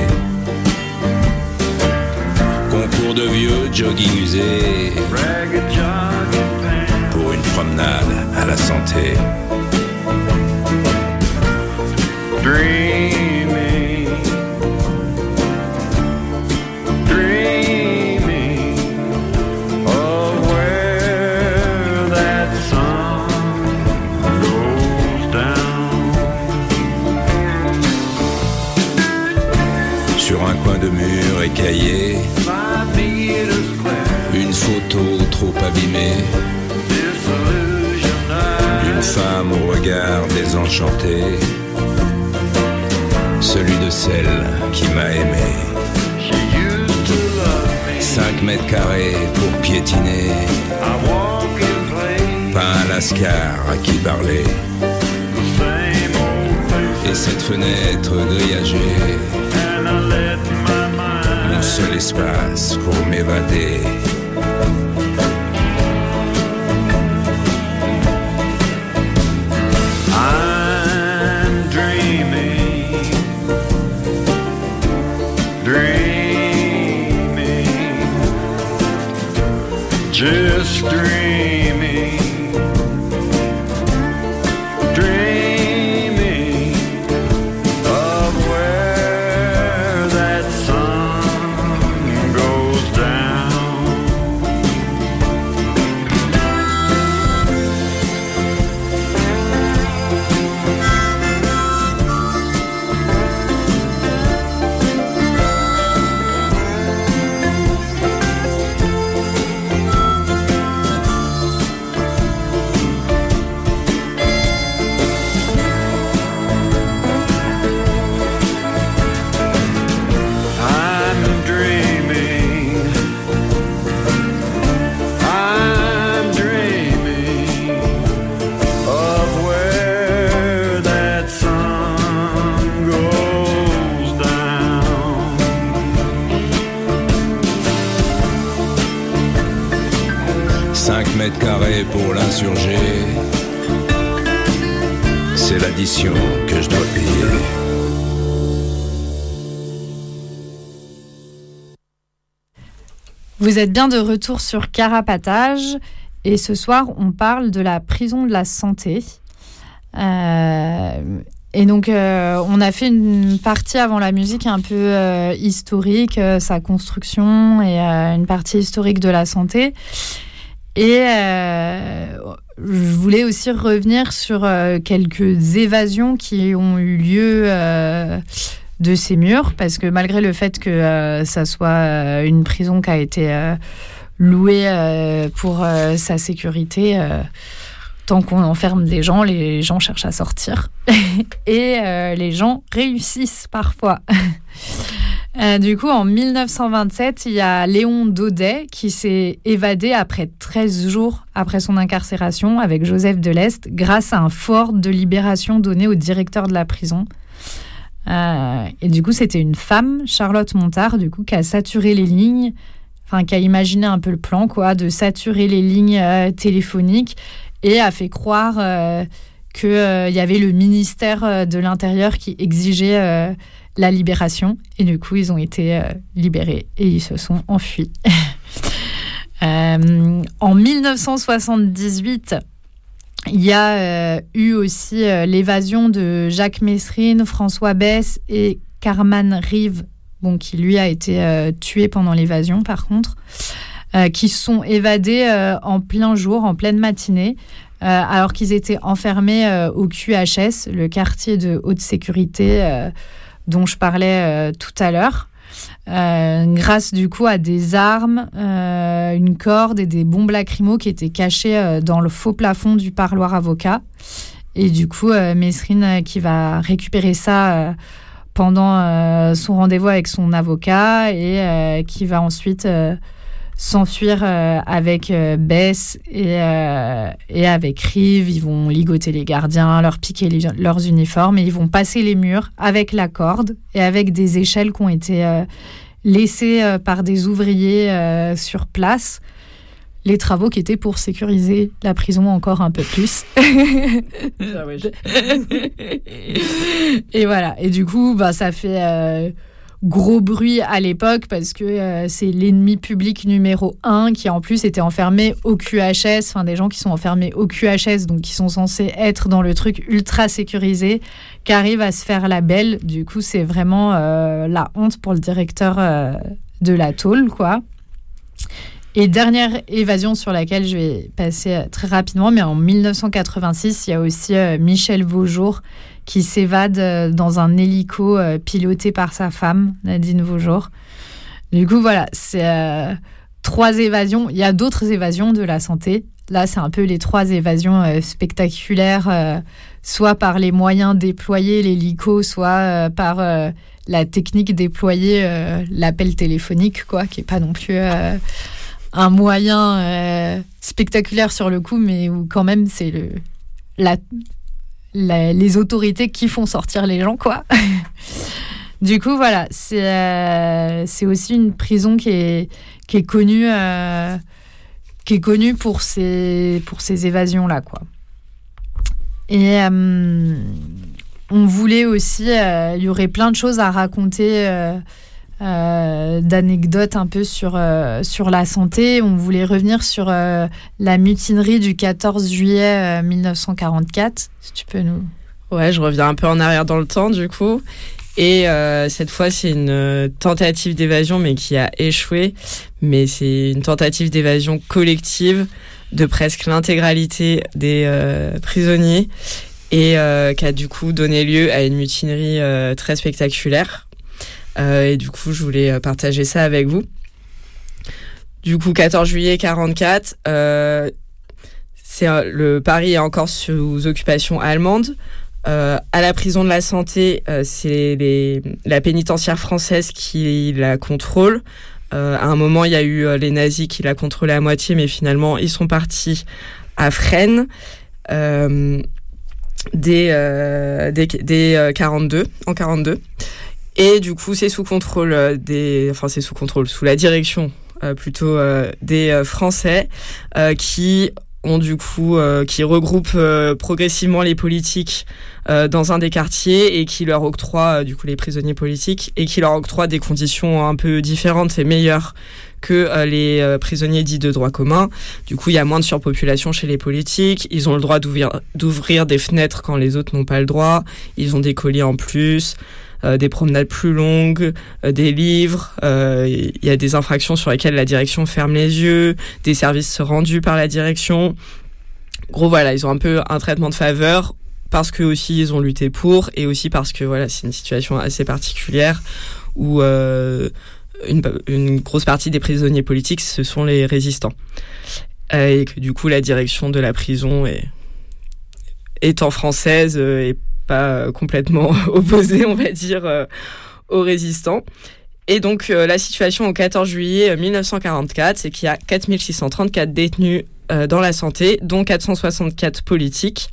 concours de vieux jogging usé pour une promenade à la santé. Sur d'une femme au regard désenchanté, celui de celle qui m'a aimé. 5 mètres carrés pour piétiner, pas un lascar à qui parler. Et cette fenêtre grillagée mon seul espace pour m'évader. Three. Que je dois payer. Vous êtes bien de retour sur Carapatage et ce soir on parle de la prison de la santé. Euh, et donc euh, on a fait une partie avant la musique un peu euh, historique, sa construction et une partie historique de la santé. Et je voulais aussi revenir sur euh, quelques évasions qui ont eu lieu euh, de ces murs, parce que malgré le fait que euh, ça soit une prison qui a été louée pour sa sécurité, tant qu'on enferme des gens, les gens cherchent à sortir. (laughs) Et les gens réussissent parfois. (laughs) Euh, du coup, en 1927, il y a Léon Daudet qui s'est évadé après 13 jours après son incarcération avec Joseph Deleste grâce à un fort de libération donné au directeur de la prison. Euh, et du coup, c'était une femme, Charlotte Montard, du coup, qui a saturé les lignes, enfin, qui a imaginé un peu le plan, quoi, de saturer les lignes euh, téléphoniques et a fait croire qu'il y avait le ministère de l'Intérieur qui exigeait la libération. Et du coup, ils ont été euh, libérés et ils se sont enfuis. (laughs) Euh, en 1978, il y a euh, eu aussi l'évasion de Jacques Messrine, François Bess et Carman Rive, bon, qui lui a été tué pendant l'évasion par contre, qui sont évadés en plein jour, en pleine matinée, alors qu'ils étaient enfermés au QHS, le quartier de haute sécurité dont je parlais euh, tout à l'heure. Euh, grâce du coup à des armes, euh, une corde et des bombes lacrymo qui étaient cachées dans le faux plafond du parloir avocat. Et du coup, Mesrine qui va récupérer ça pendant son rendez-vous avec son avocat et qui va ensuite s'enfuir euh, avec euh, Bess et, euh, et avec Rive. Ils vont ligoter les gardiens, leur piquer les- leurs uniformes et ils vont passer les murs avec la corde et avec des échelles qui ont été euh, laissées par des ouvriers sur place. Les travaux qui étaient pour sécuriser la prison encore un peu plus. (laughs) et voilà. Et du coup, bah, ça fait euh, gros bruit à l'époque parce que euh, c'est l'ennemi public numéro un qui en plus était enfermé au QHS, enfin des gens qui sont enfermés au QHS, donc qui sont censés être dans le truc ultra sécurisé, qui arrivent à se faire la belle. Du coup, c'est vraiment euh, la honte pour le directeur euh, de la tôle, quoi. Et dernière évasion sur laquelle je vais passer très rapidement, mais en 1986, il y a aussi Michel Vaujour qui s'évade euh, dans un hélico euh, piloté par sa femme, Nadine Vaujour. Du coup, voilà, c'est euh, trois évasions. Il y a d'autres évasions de la santé. Là, c'est un peu les trois évasions spectaculaires, soit par les moyens déployés, l'hélico, soit par la technique déployée, l'appel téléphonique, quoi, qui est pas non plus un moyen spectaculaire sur le coup, mais où quand même c'est le la, les autorités qui font sortir les gens, quoi. (laughs) du coup, voilà, c'est euh, c'est aussi une prison qui est qui est connue euh, qui est connue pour ces pour ces évasions là, quoi. Et euh, on voulait aussi, il y aurait plein de choses à raconter. Euh, euh, d'anecdotes un peu sur, euh, sur la santé. On voulait revenir sur euh, la mutinerie du 14 juillet euh, 1944. Si tu peux nous... Ouais, je reviens un peu en arrière dans le temps du coup. Et euh, cette fois, c'est une euh, tentative d'évasion, mais qui a échoué. Mais c'est une tentative d'évasion collective de presque l'intégralité des euh, prisonniers et euh, qui a du coup donné lieu à une mutinerie euh, très spectaculaire. Euh, et du coup, je voulais euh, partager ça avec vous. Du coup, 14 juillet 44, euh, c'est le Paris est encore sous occupation allemande. À la prison de la santé, c'est la pénitentiaire française qui la contrôle. À un moment, il y a eu les nazis qui la contrôlaient à moitié, mais finalement, ils sont partis à Fresnes dès, dès, dès, euh, 42, en 42. Et du coup, c'est sous contrôle euh, des, enfin, c'est sous contrôle, sous la direction plutôt des Français qui ont du coup qui regroupent progressivement les politiques dans un des quartiers et qui leur octroient du coup les prisonniers politiques et qui leur octroient des conditions un peu différentes et meilleures que euh, les euh, prisonniers dits de droit commun. Du coup, il y a moins de surpopulation chez les politiques. Ils ont le droit d'ouvrir des fenêtres quand les autres n'ont pas le droit. Ils ont des colis en plus. Euh, des promenades plus longues, des livres, il y a des infractions sur lesquelles la direction ferme les yeux, des services rendus par la direction. Gros voilà, ils ont un peu un traitement de faveur parce que aussi ils ont lutté pour et aussi parce que voilà, c'est une situation assez particulière où une, grosse partie des prisonniers politiques, ce sont les résistants. Euh, et que du coup, la direction de la prison est, étant française euh, pas complètement (laughs) opposée, on va dire, euh, aux résistants. Et donc, la situation au 14 juillet 1944, c'est qu'il y a 4634 détenus dans la santé, dont 464 politiques.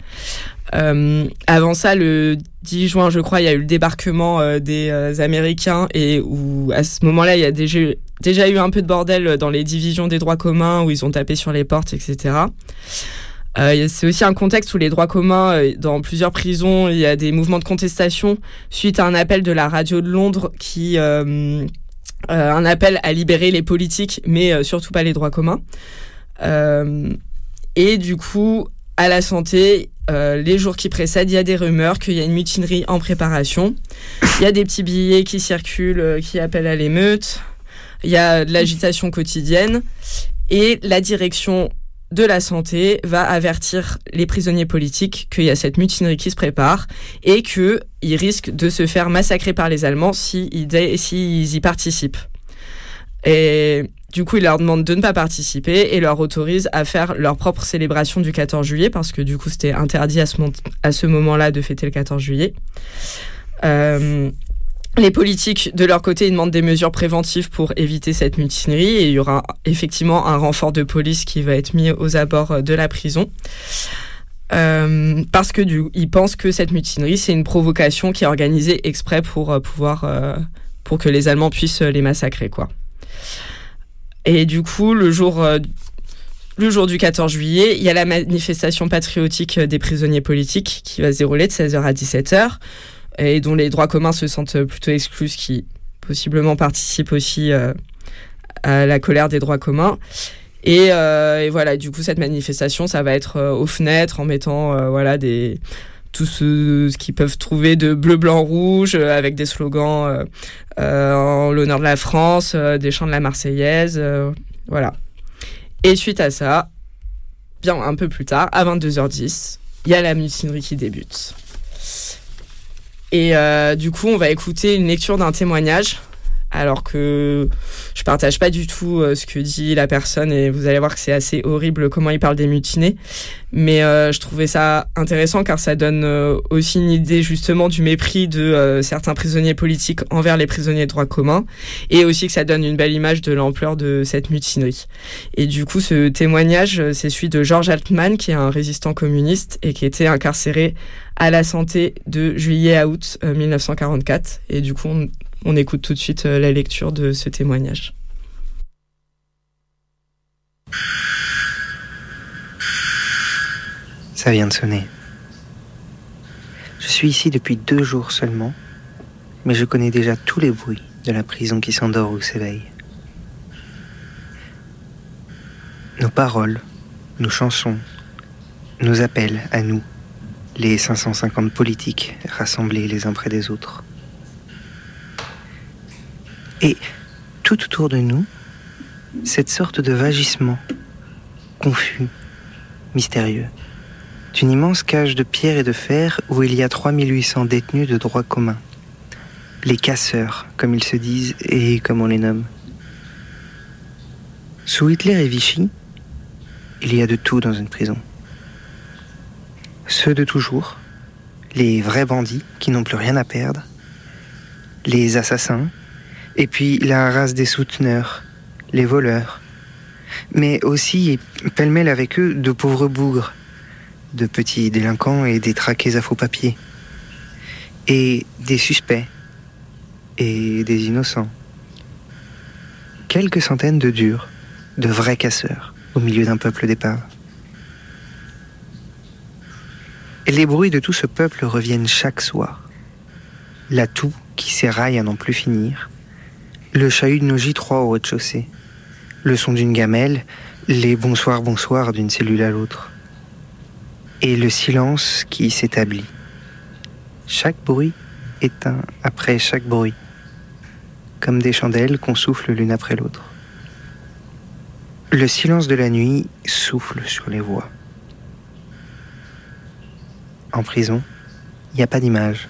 Euh, avant ça, le 10 juin, je crois, il y a eu le débarquement euh, des euh, Américains et où à ce moment-là, il y a déjà eu un peu de bordel dans les divisions des droits communs où ils ont tapé sur les portes, etc. c'est aussi un contexte où les droits communs, dans plusieurs prisons, il y a des mouvements de contestation suite à un appel de la radio de Londres qui un appel à libérer les politiques, mais surtout pas les droits communs. et du coup, à la santé, euh, les jours qui précèdent, il y a des rumeurs qu'il y a une mutinerie en préparation. Il y a des petits billets qui circulent, euh, qui appellent à l'émeute. Il y a de l'agitation quotidienne. Et la direction de la santé va avertir les prisonniers politiques qu'il y a cette mutinerie qui se prépare et qu'ils risquent de se faire massacrer par les Allemands s'ils y participent. Et du coup, il leur demande de ne pas participer et leur autorise à faire leur propre célébration du 14 juillet parce que du coup, c'était interdit à ce, à ce moment-là de fêter le 14 juillet. Euh, les politiques, de leur côté, demandent des mesures préventives pour éviter cette mutinerie et il y aura effectivement un renfort de police qui va être mis aux abords de la prison. Euh, parce que ils pensent que cette mutinerie, c'est une provocation qui est organisée exprès pour euh, pouvoir, pour que les Allemands puissent les massacrer, quoi. Et du coup, le jour, euh, le jour du 14 juillet, il y a la manifestation patriotique des prisonniers politiques qui va se dérouler de 16h à 17h et dont les droits communs se sentent plutôt exclus, ce qui possiblement participe aussi euh, à la colère des droits communs. Et, euh, et, voilà, du coup, cette manifestation, ça va être aux fenêtres en mettant voilà des tout ce, qu'ils peuvent trouver de bleu, blanc, rouge, euh, avec des slogans euh, euh, en l'honneur de la France, des chants de la Marseillaise, voilà. Et suite à ça, bien un peu plus tard, à 22h10, il y a la mutinerie qui débute. Et du coup, on va écouter une lecture d'un témoignage alors que je partage pas du tout euh, ce que dit la personne et vous allez voir que c'est assez horrible comment il parle des mutinés. Mais euh, je trouvais ça intéressant car ça donne euh, aussi une idée justement du mépris de certains prisonniers politiques envers les prisonniers de droit commun et aussi que ça donne une belle image de l'ampleur de cette mutinerie. Et du coup, ce témoignage, c'est celui de Georges Altman qui est un résistant communiste et qui était incarcéré à la santé de juillet à août 1944. Et du coup, on écoute tout de suite euh, la lecture de ce témoignage. Ça vient de sonner. Je suis ici depuis deux jours seulement, mais je connais déjà tous les bruits de la prison qui s'endort ou s'éveille. Nos paroles, nos chansons, nos appels à nous, les 550 politiques rassemblés les uns près des autres. Et tout autour de nous, cette sorte de vagissement, confus, mystérieux, d'une immense cage de pierre et de fer où il y a 3800 détenus de droit commun. Les casseurs, comme ils se disent et comme on les nomme. Sous Hitler et Vichy, il y a de tout dans une prison. Ceux de toujours, les vrais bandits qui n'ont plus rien à perdre, les assassins, et puis la race des souteneurs, les voleurs. Mais aussi, pêle-mêle avec eux, de pauvres bougres, de petits délinquants et des traqués à faux papiers. Et des suspects et des innocents. quelques centaines de durs, de vrais casseurs, au milieu d'un peuple d'épaves. Et les bruits de tout ce peuple reviennent chaque soir. La toux qui s'éraille à n'en plus finir, le chahut de nos J3 au rez-de-chaussée, le son d'une gamelle, les bonsoirs bonsoirs d'une cellule à l'autre, et le silence qui s'établit. Chaque bruit éteint après chaque bruit, comme des chandelles qu'on souffle l'une après l'autre. Le silence de la nuit souffle sur les voix. En prison, il n'y a pas d'image.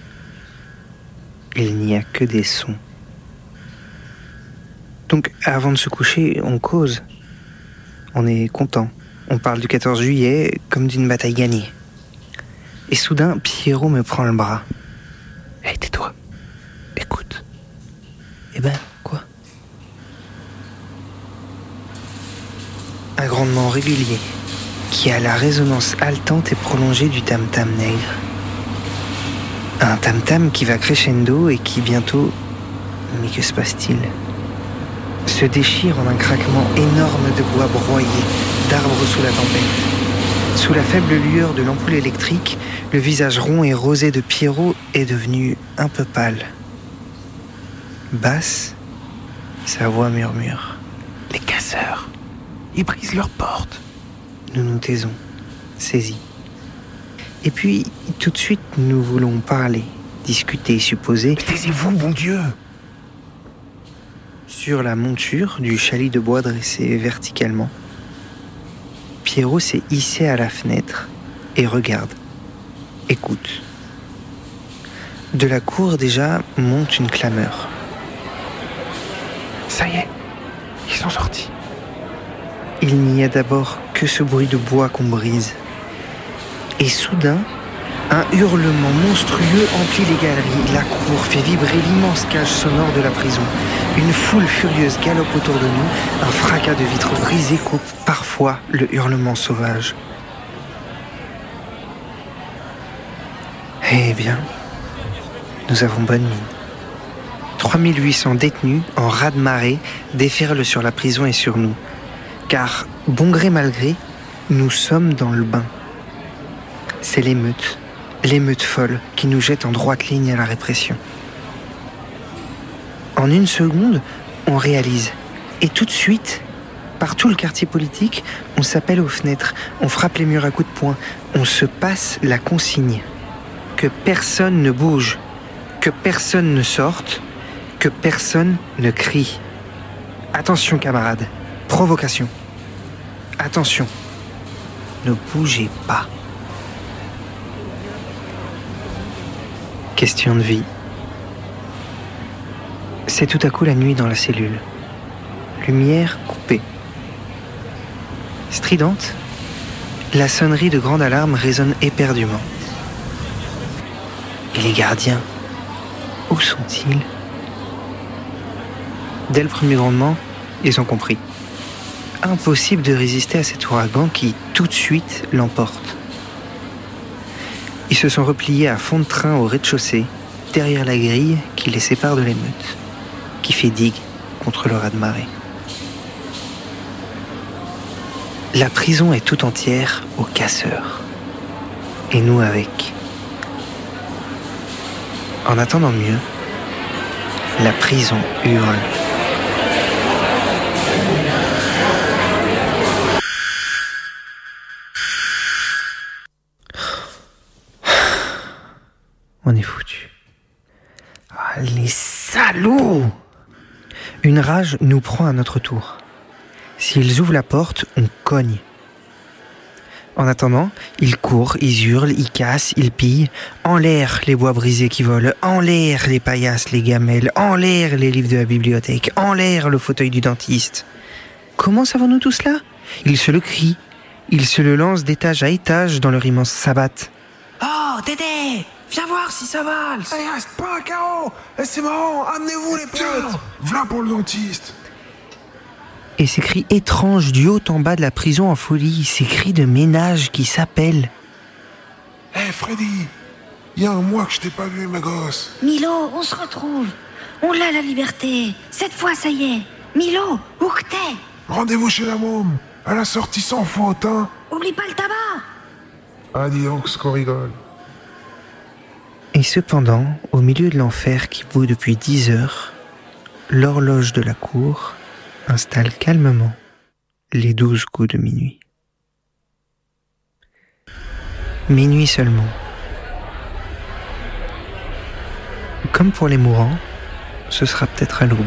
Il n'y a que des sons. Donc avant de se coucher, on cause. On est content. On parle du 14 juillet comme d'une bataille gagnée. Et soudain, Pierrot me prend le bras. Hé, tais-toi. Écoute. Eh ben, quoi? Un grondement régulier qui a la résonance haletante et prolongée du tam-tam nègre. Un tam-tam qui va crescendo et qui bientôt... Mais que se passe-t-il? Se déchire en un craquement énorme de bois broyé, d'arbres sous la tempête. Sous la faible lueur de l'ampoule électrique, le visage rond et rosé de Pierrot est devenu un peu pâle. Basse, sa voix murmure. Les casseurs, ils brisent leurs portes. Nous nous taisons, saisis. Et puis, tout de suite, nous voulons parler, discuter, supposer. Taisez-vous, mon Dieu Sur la monture du chalet de bois dressé verticalement, Pierrot s'est hissé à la fenêtre et regarde, écoute. De la cour déjà monte une clameur. Ça y est, ils sont sortis. Il n'y a d'abord que ce bruit de bois qu'on brise. Et soudain, un hurlement monstrueux emplit les galeries. La cour fait vibrer l'immense cage sonore de la prison. Une foule furieuse galope autour de nous. Un fracas de vitres brisées coupe parfois le hurlement sauvage. Eh bien, nous avons bonne mine. 3800 détenus en raz-de-marée déferlent sur la prison et sur nous. Car, bon gré mal gré, nous sommes dans le bain. C'est l'émeute, l'émeute folle qui nous jette en droite ligne à la répression. En une seconde, on réalise. Et tout de suite, par tout le quartier politique, on s'appelle aux fenêtres, on frappe les murs à coups de poing, on se passe la consigne. Que personne ne bouge, que personne ne sorte, que personne ne crie. Attention camarades, provocation. Attention, ne bougez pas. Question de vie. C'est tout à coup la nuit dans la cellule. Lumière coupée. Stridente, la sonnerie de grande alarme résonne éperdument. Et les gardiens, où sont-ils? Dès le premier grondement, ils ont compris. Impossible de résister à cet ouragan qui, tout de suite, l'emporte. Ils se sont repliés à fond de train au rez-de-chaussée, derrière la grille qui les sépare de l'émeute, qui fait digue contre le raz-de-marée. La prison est tout entière aux casseurs. Et nous avec. En attendant mieux, la prison hurle. On est foutu. Ah, les salauds Une rage nous prend à notre tour. S'ils ouvrent la porte, on cogne. En attendant, ils courent, ils hurlent, ils cassent, ils pillent. En l'air les bois brisés qui volent, en l'air les paillasses, les gamelles, en l'air les livres de la bibliothèque, en l'air le fauteuil du dentiste. Comment savons-nous tout cela? Ils se le crient, ils se le lancent d'étage à étage dans leur immense sabbat. Oh, Dédé Viens voir si ça va Eh, reste pas, Caro Eh, C'est marrant, amenez-vous les potes Voilà pour le dentiste Et ces cris étranges du haut en bas de la prison en folie, ces cris de ménage qui s'appellent. Eh, Freddy Il y a un mois que je t'ai pas vu, ma gosse. Milo, on se retrouve. On l'a la liberté. Cette fois, ça y est. Milo, où que t'es? Rendez-vous chez la môme. À la sortie sans faute, hein Oublie pas le tabac Ah, dis donc, ce qu'on rigole. Et cependant, au milieu de l'enfer qui bout depuis dix heures, l'horloge de la cour installe calmement les douze coups de minuit. Minuit seulement. Comme pour les mourants, ce sera peut-être à l'aube.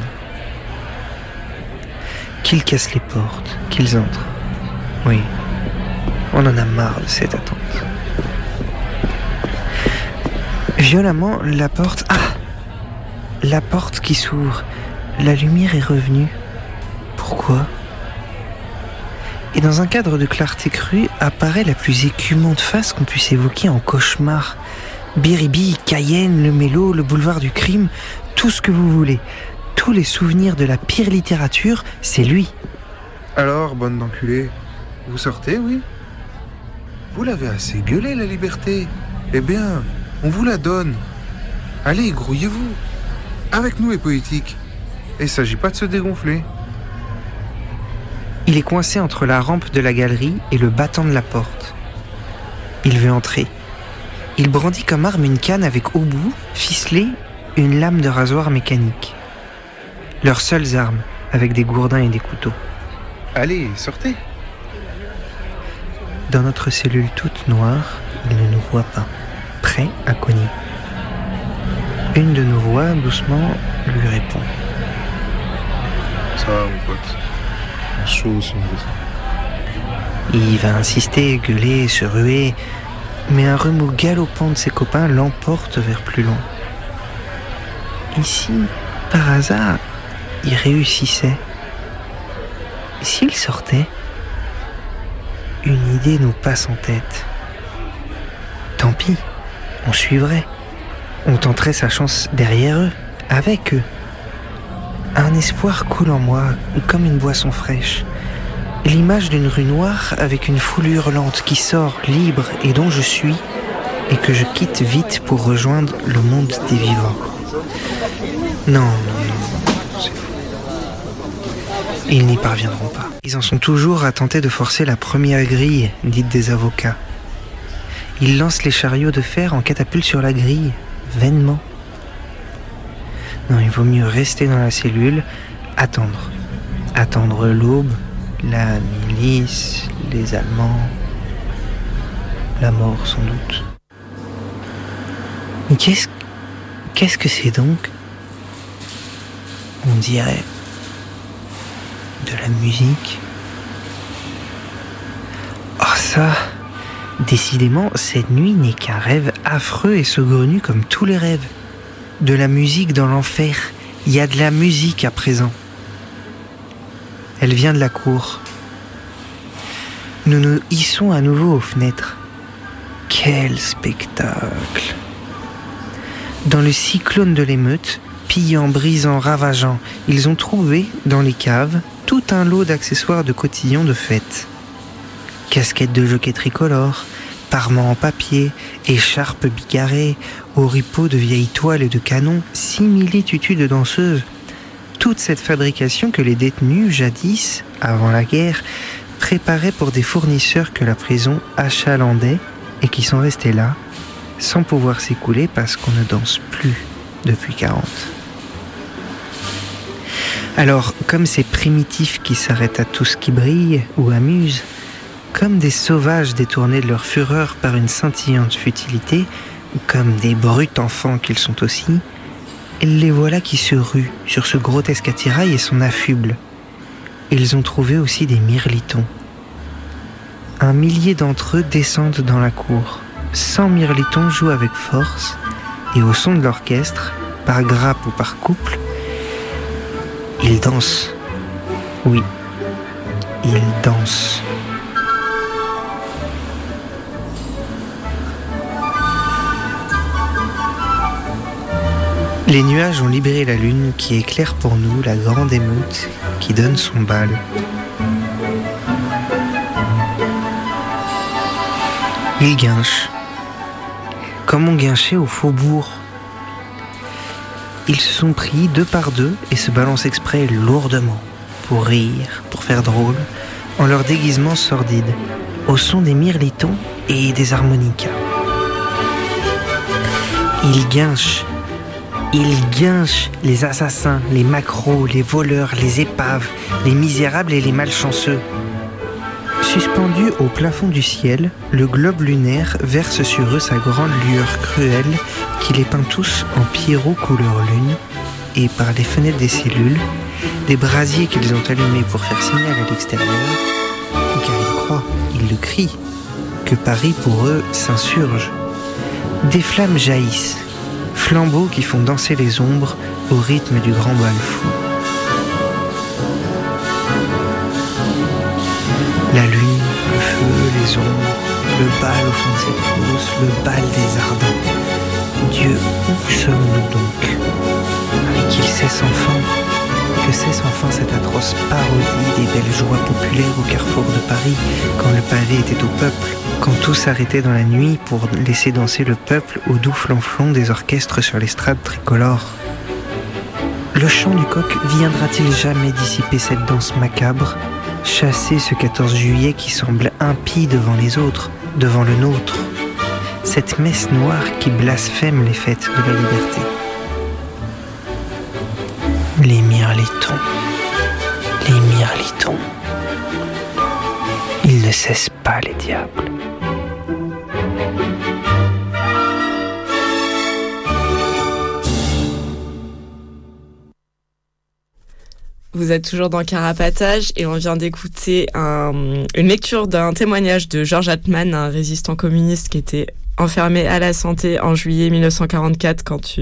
Qu'ils cassent les portes, qu'ils entrent. Oui, on en a marre de cette attente. Violemment, la porte... Ah La porte qui s'ouvre. La lumière est revenue. Pourquoi? Et dans un cadre de clarté crue apparaît la plus écumante face qu'on puisse évoquer en cauchemar. Biribi, Cayenne, le mélo, le boulevard du crime, tout ce que vous voulez. Tous les souvenirs de la pire littérature, c'est lui. Alors, bonne d'enculé, vous sortez, oui? Vous l'avez assez gueulé, la liberté. Eh bien, on vous la donne. Allez, grouillez-vous. Avec nous, les politiques. Il s'agit pas de se dégonfler. Il est coincé entre la rampe de la galerie et le battant de la porte. Il veut entrer. Il brandit comme arme une canne avec au bout, ficelée, une lame de rasoir mécanique. Leurs seules armes, avec des gourdins et des couteaux. Allez, sortez. Dans notre cellule toute noire, il ne nous voit pas, prêt à cogner. Une de nos voix, doucement, lui répond. Ça va, mon pote. Chaud on veut ça. Il va insister, gueuler, se ruer, mais un remous galopant de ses copains l'emporte vers plus loin. Ici, par hasard, il réussissait. S'il sortait, une idée nous passe en tête. Tant pis, on suivrait. On tenterait sa chance derrière eux, avec eux. Un espoir coule en moi, comme une boisson fraîche. L'image d'une rue noire avec une foule hurlante qui sort libre et dont je suis, et que je quitte vite pour rejoindre le monde des vivants. Non, non, non, c'est faux. Ils n'y parviendront pas. Ils en sont toujours à tenter de forcer la première grille, dite des avocats. Ils lancent les chariots de fer en catapulte sur la grille, vainement. Non, il vaut mieux rester dans la cellule, attendre. Attendre l'aube, la milice, les Allemands, la mort sans doute. Mais qu'est-ce qu'est-ce que c'est donc On dirait de la musique? Oh ça Décidément, cette nuit n'est qu'un rêve affreux et saugrenu comme tous les rêves. De la musique dans l'enfer. Il y a de la musique à présent. Elle vient de la cour. Nous nous hissons à nouveau aux fenêtres. Quel spectacle Dans le cyclone de l'émeute, pillant, brisant, ravageant, ils ont trouvé, dans les caves, tout un lot d'accessoires de cotillon de fête. Casquettes de jockey tricolore, parements en papier, écharpes bigarrées, oripeaux de vieilles toiles et de canons, similitudes de danseuses. Toute cette fabrication que les détenus, jadis, avant la guerre, préparaient pour des fournisseurs que la prison achalandait et qui sont restés là, sans pouvoir s'écouler parce qu'on ne danse plus depuis 40. Alors, comme ces primitifs qui s'arrêtent à tout ce qui brille ou amuse, comme des sauvages détournés de leur fureur par une scintillante futilité, comme des brutes enfants qu'ils sont aussi, les voilà qui se ruent sur ce grotesque attirail et son affuble. Ils ont trouvé aussi des mirlitons. Un millier d'entre eux descendent dans la cour. Cent mirlitons jouent avec force, et au son de l'orchestre, par grappe ou par couple, ils dansent. Oui, ils dansent. Les nuages ont libéré la lune qui éclaire pour nous la grande émeute qui donne son bal. Ils guinchent, comme on guinchait au faubourg. Ils se sont pris deux par deux et se balancent exprès lourdement, pour rire, pour faire drôle, en leur déguisement sordide, au son des mirlitons et des harmonicas. Ils guinchent, ils guinchent les assassins, les macros, les voleurs, les épaves, les misérables et les malchanceux. Suspendu au plafond du ciel, le globe lunaire verse sur eux sa grande lueur cruelle qui les peint tous en pierrot couleur lune, et par les fenêtres des cellules, des brasiers qu'ils ont allumés pour faire signal à l'extérieur, car ils croient, ils le crient, que Paris pour eux s'insurge. Des flammes jaillissent, flambeaux qui font danser les ombres au rythme du grand bal fou. La lune, le feu, les ombres, le bal au fond de cette fosse, le bal des ardents. Dieu, où sommes-nous donc? Avec qui cesse enfin Que cesse enfin cette atroce parodie des belles joies populaires au carrefour de Paris, quand le pavé était au peuple, quand tout s'arrêtait dans la nuit pour laisser danser le peuple au doux flanflon des orchestres sur l'estrade tricolore Le chant du coq viendra-t-il jamais dissiper cette danse macabre chasser ce 14 juillet qui semble impie devant les autres, devant le nôtre, cette messe noire qui blasphème les fêtes de la liberté. Les mirlitons, les mirlitons, ils ne cessent pas les diables. Vous êtes toujours dans Carapatage et on vient d'écouter un, une lecture d'un témoignage de Georges Atman, un résistant communiste qui était enfermé à la santé en juillet 1944 quand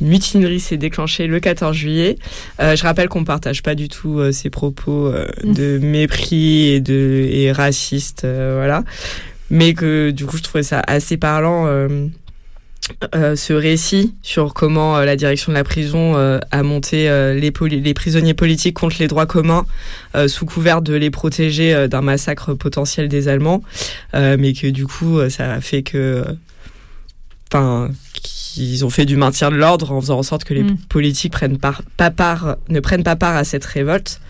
une mutinerie s'est déclenchée le 14 juillet. Euh, je rappelle qu'on partage pas du tout euh, ces propos euh, de mépris et de et racistes, euh, voilà, mais que du coup je trouvais ça assez parlant. Ce récit sur comment la direction de la prison a monté les, les, prisonniers politiques contre les droits communs sous couvert de les protéger d'un massacre potentiel des Allemands, mais que du coup ça a fait que, enfin, qu'ils ont fait du maintien de l'ordre en faisant en sorte que les mmh. politiques prennent par, pas part, ne prennent pas part à cette révolte.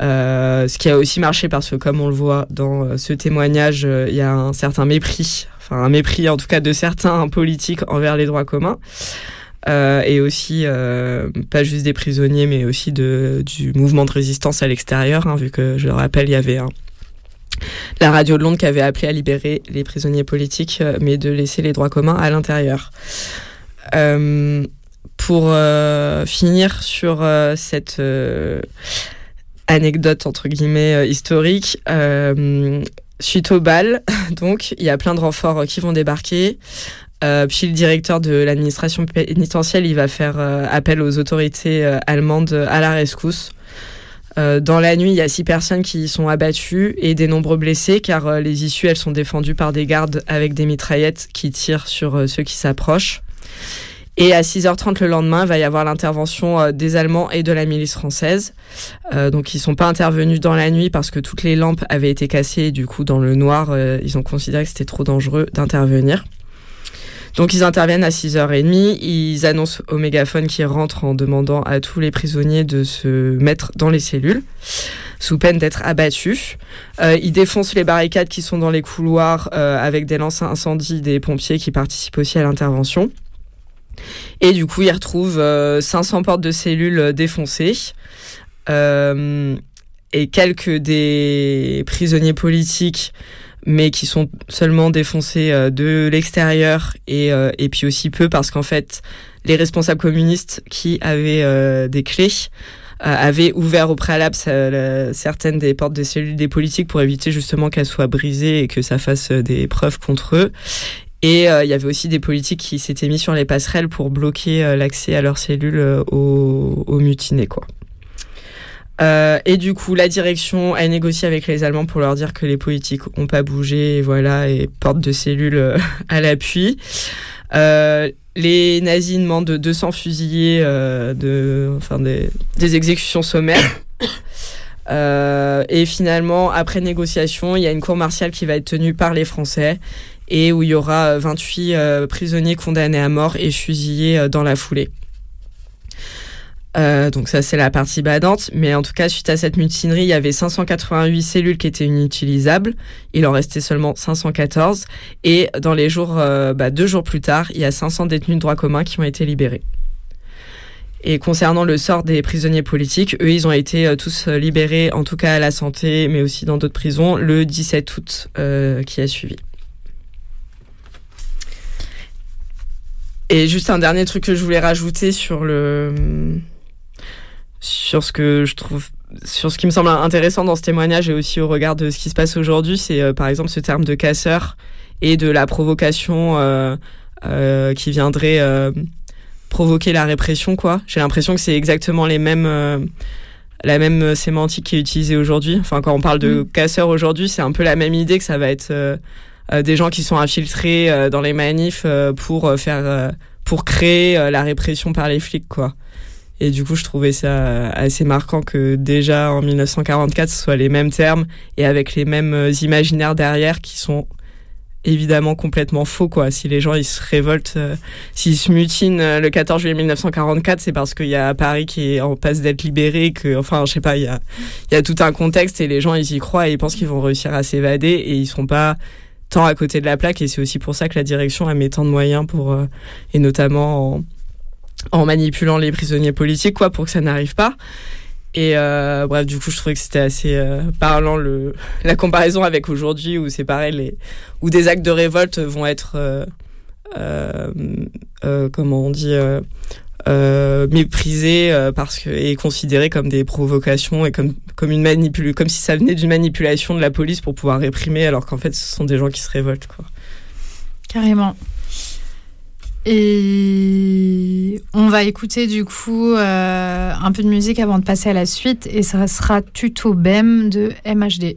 Euh, ce qui a aussi marché parce que, comme on le voit dans ce témoignage, il y a un certain mépris enfin un mépris en tout cas de certains politiques envers les droits communs. Euh, et aussi euh, pas juste des prisonniers mais aussi de, du mouvement de résistance à l'extérieur hein, vu que je le rappelle il y avait un, la radio de Londres qui avait appelé à libérer les prisonniers politiques euh, mais de laisser les droits communs à l'intérieur euh, pour euh, finir sur cette anecdote entre guillemets historique Suite au bal, (laughs) donc, il y a plein de renforts qui vont débarquer. Puis le directeur de l'administration pénitentielle, il va faire appel aux autorités allemandes à la rescousse. Euh, dans la nuit, il y a six personnes qui sont abattues et des nombreux blessés, car euh, les issues, elles sont défendues par des gardes avec des mitraillettes qui tirent sur euh, ceux qui s'approchent. Et à 6h30 le lendemain, il va y avoir l'intervention des Allemands et de la milice française. Donc ils sont pas intervenus dans la nuit parce que toutes les lampes avaient été cassées. Et du coup, dans le noir, ils ont considéré que c'était trop dangereux d'intervenir. Donc ils interviennent à 6h30, ils annoncent au mégaphone qu'ils rentrent en demandant à tous les prisonniers de se mettre dans les cellules sous peine d'être abattus. Euh, ils défoncent les barricades qui sont dans les couloirs euh, avec des lances à incendie des pompiers qui participent aussi à l'intervention. Et du coup, ils retrouvent euh, 500 portes de cellules euh, défoncées. Euh, et quelques des prisonniers politiques, mais qui sont seulement défoncés euh, de l'extérieur. Et, euh, et puis aussi peu parce qu'en fait, les responsables communistes qui avaient des clés avaient ouvert au préalable certaines des portes de cellules des politiques pour éviter justement qu'elles soient brisées et que ça fasse des preuves contre eux. Et euh, il y avait aussi des politiques qui s'étaient mis sur les passerelles pour bloquer euh, l'accès à leurs cellules euh, aux, aux, mutinés, quoi. Euh, et du coup, la direction a négocié avec les Allemands pour leur dire que les politiques ont pas bougé, et voilà, et portent de cellules à l'appui. les nazis demandent 200 fusillés, de, enfin des, des exécutions sommaires. (coughs) et finalement, après négociation, il y a une cour martiale qui va être tenue par les Français et où il y aura 28 euh, prisonniers condamnés à mort et fusillés euh, dans la foulée. Euh, donc ça c'est la partie badante, mais en tout cas suite à cette mutinerie, il y avait 588 cellules qui étaient inutilisables. Il en restait seulement 514 et dans les jours, euh, bah, deux jours plus tard, il y a 500 détenus de droit commun qui ont été libérés. Et concernant le sort des prisonniers politiques, eux, ils ont été euh, tous libérés, en tout cas à la santé, mais aussi dans d'autres prisons, le 17 août qui a suivi. Et juste un dernier truc que je voulais rajouter sur le sur ce que je trouve sur ce qui me semble intéressant dans ce témoignage et aussi au regard de ce qui se passe aujourd'hui, c'est euh, par exemple ce terme de casseur et de la provocation euh, euh, qui viendrait provoquer la répression quoi. J'ai l'impression que c'est exactement les mêmes la même sémantique qui est utilisée aujourd'hui. Enfin quand on parle de mmh. casseur aujourd'hui, c'est un peu la même idée que ça va être des gens qui sont infiltrés dans les manifs pour faire pour créer la répression par les flics quoi. Et du coup, je trouvais ça assez marquant que déjà en 1944, ce soit les mêmes termes et avec les mêmes imaginaires derrière qui sont évidemment complètement faux quoi. Si les gens ils se révoltent, s'ils se mutinent le 14 juillet 1944, c'est parce qu'il y a Paris qui est en passe d'être libéré, que enfin je sais pas, il y a tout un contexte et les gens ils y croient et ils pensent qu'ils vont réussir à s'évader et ils sont pas tant à côté de la plaque et c'est aussi pour ça que la direction a mis tant de moyens pour euh, et notamment en, en, manipulant les prisonniers politiques quoi pour que ça n'arrive pas et euh, bref du coup je trouvais que c'était assez euh, parlant le la comparaison avec aujourd'hui où c'est pareil où des actes de révolte vont être comment on dit euh, méprisé euh, parce que et considéré comme des provocations et comme comme une comme si ça venait d'une manipulation de la police pour pouvoir réprimer alors qu'en fait ce sont des gens qui se révoltent quoi. Carrément. Et on va écouter du coup euh, un peu de musique avant de passer à la suite. Et ça sera Tuto BEM de MHD.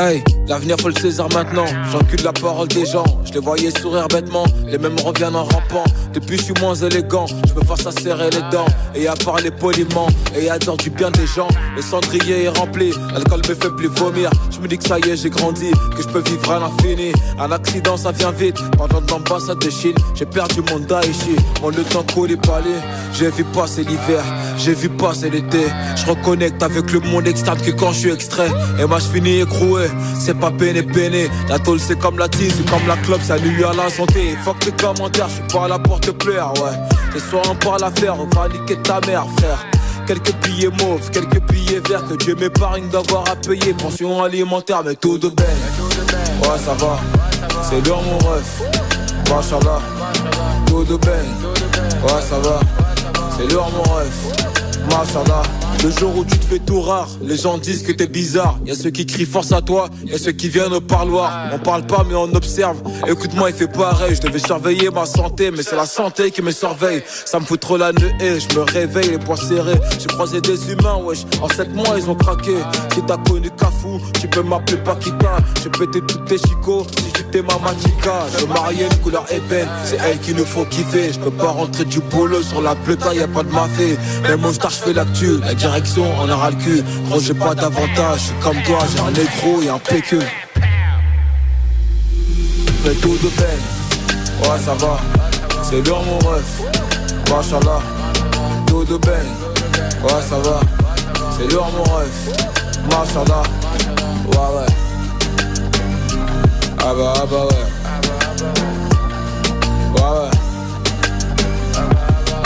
Hey, l'avenir faut le saisir maintenant. J'encule la parole des gens. Je les voyais sourire bêtement. Les mêmes reviennent en rampant. Depuis je suis moins élégant. Je me force à serrer les dents et à parler poliment et à dire du bien des gens. Le cendrier est rempli. L'alcool me fait plus vomir. Je me dis que ça y est, j'ai grandi, que je peux vivre à l'infini. Un accident ça vient vite. Pendant l'ambassade de Chine, j'ai perdu mon Daichi. Mon le temps coulé palais. J'ai vu passer l'hiver. J'ai vu passer l'été. Je reconnecte avec le monde externe que quand je suis extrait. Et moi je écroué c'est pas péné péné. La tôle c'est comme la tise, comme la clope, ça lui à la santé. Fuck tes commentaires, je suis pas là pour te plaire, ouais. Ce soir on parle à faire, on va niquer ta mère, frère. Quelques billets mauves, quelques billets verts que Dieu m'épargne d'avoir à payer. Pension alimentaire, mais tout de belle. Ouais, ça va, c'est l'heure mon ref. Machallah, tout de belle. Ouais, ça va, c'est l'heure mon ref. Machallah. Le jour où tu te fais tout rare, les gens disent que t'es bizarre. Y a ceux qui crient force à toi, y a ceux qui viennent au parloir. On parle pas mais on observe. Écoute-moi, il fait pareil. Je devais surveiller ma santé, mais c'est la santé qui me surveille. Ça me fout trop la et je me réveille les poings serrés. J'ai croisé des humains, wesh. En 7 mois, ils ont craqué. Si t'as connu Cafou, tu peux m'appeler Paquita. J'ai pété toutes tes chicots, si j'étais ma machica. Je marier une couleur ébène, c'est elle qui nous faut kiffer. Je peux pas rentrer du boulot sur la pleuta, y a pas de mafé. Mais mon star, je fais l'actu on aura le cul. J'ai pas d'avantage, comme toi, j'ai un négro et un PQ. Tout de peine, ouais, ça va. C'est lourd, mon ref, machallah. Tout de peine, ouais, ça va. C'est lourd, mon ref, machallah. Ouais, ouais. Ah bah, ah bah, ouais.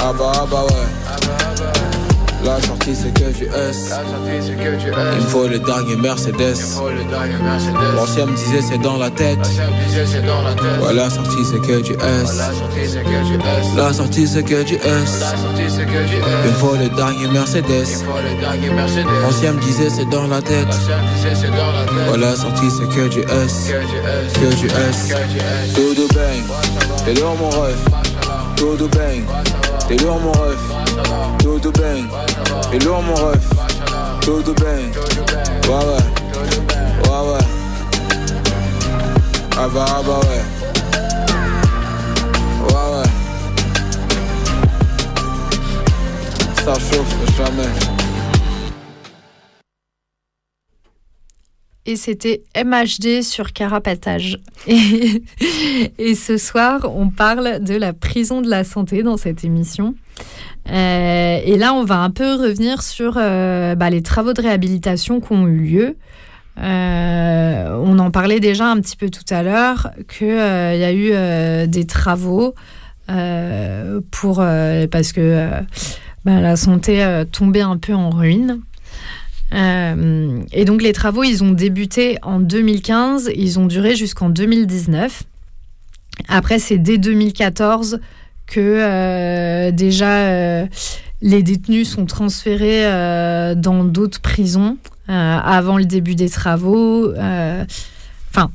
Ah bah, ah bah, ouais. La sortie c'est que du S. Il me faut le dernier Mercedes. L'ancien me disait c'est dans la tête. Ouais, la sortie c'est que du S. La sortie c'est que du S. Il me faut le dernier Mercedes. L'ancien me disait c'est dans la tête. Ouais, la sortie c'est que du S. Que du S. Tout de bang. T'es lourd mon ref. Tout de bang. T'es lourd mon ref. Et mon ref, et c'était MHD sur Carapatage. (laughs) Et, ce soir, on parle de la prison de la santé dans cette émission. Euh, et là, on va un peu revenir sur euh, bah, les travaux de réhabilitation qui ont eu lieu. Euh, on en parlait déjà un petit peu tout à l'heure, qu'il y a eu des travaux pour, parce que bah, la santé tombait un peu en ruine. et donc les travaux, ils ont débuté en 2015, ils ont duré jusqu'en 2019. Après, c'est dès 2014 que déjà les détenus sont transférés dans d'autres prisons euh, avant le début des travaux. Euh, enfin,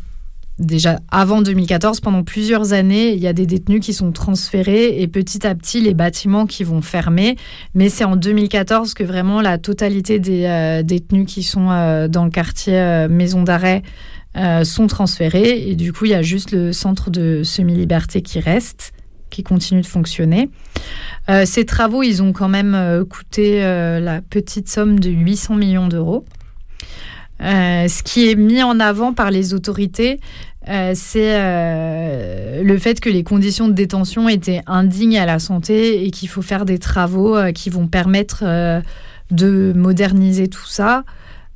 déjà avant 2014, pendant plusieurs années, il y a des détenus qui sont transférés et petit à petit, les bâtiments qui vont fermer. Mais c'est en 2014 que vraiment la totalité des euh, détenus qui sont dans le quartier maison d'arrêt sont transférés. Et du coup, il y a juste le centre de semi-liberté qui reste, qui continue de fonctionner. ces travaux, ils ont quand même coûté la petite somme de 800 millions d'euros. Euh, ce qui est mis en avant par les autorités, euh, c'est euh, le fait que les conditions de détention étaient indignes à la santé et qu'il faut faire des travaux qui vont permettre de moderniser tout ça.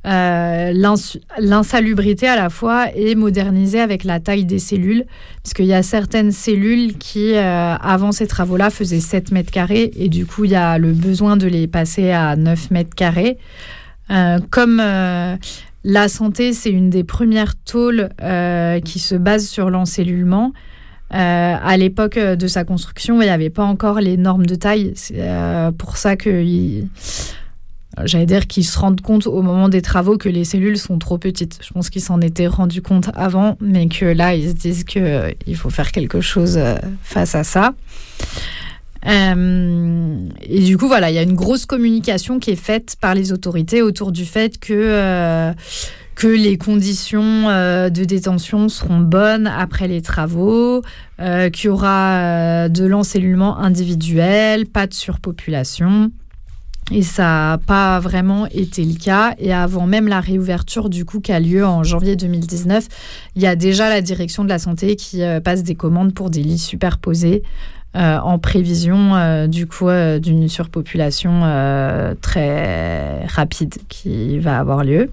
L'insalubrité à la fois est modernisée avec la taille des cellules, parce qu'il y a certaines cellules qui, avant ces travaux-là, faisaient 7 mètres carrés, et du coup, il y a le besoin de les passer à 9 mètres carrés. comme la santé, c'est une des premières tôles euh, qui se base sur l'encellulement. Euh, à l'époque de sa construction, il n'y avait pas encore les normes de taille. C'est euh, pour ça que j'allais dire qu'ils se rendent compte au moment des travaux que les cellules sont trop petites. Je pense qu'ils s'en étaient rendus compte avant, mais que là, ils se disent qu'il faut faire quelque chose face à ça. Euh, et du coup, voilà, il y a une grosse communication qui est faite par les autorités autour du fait que, euh, que les conditions euh, de détention seront bonnes après les travaux, qu'il y aura de l'encellulement individuel, pas de surpopulation. Et ça n'a pas vraiment été le cas. Et avant même la réouverture du coup qui a lieu en janvier 2019, il y a déjà la direction de la santé qui passe des commandes pour des lits superposés. Euh, en prévision euh, du coup euh, d'une surpopulation très rapide qui va avoir lieu.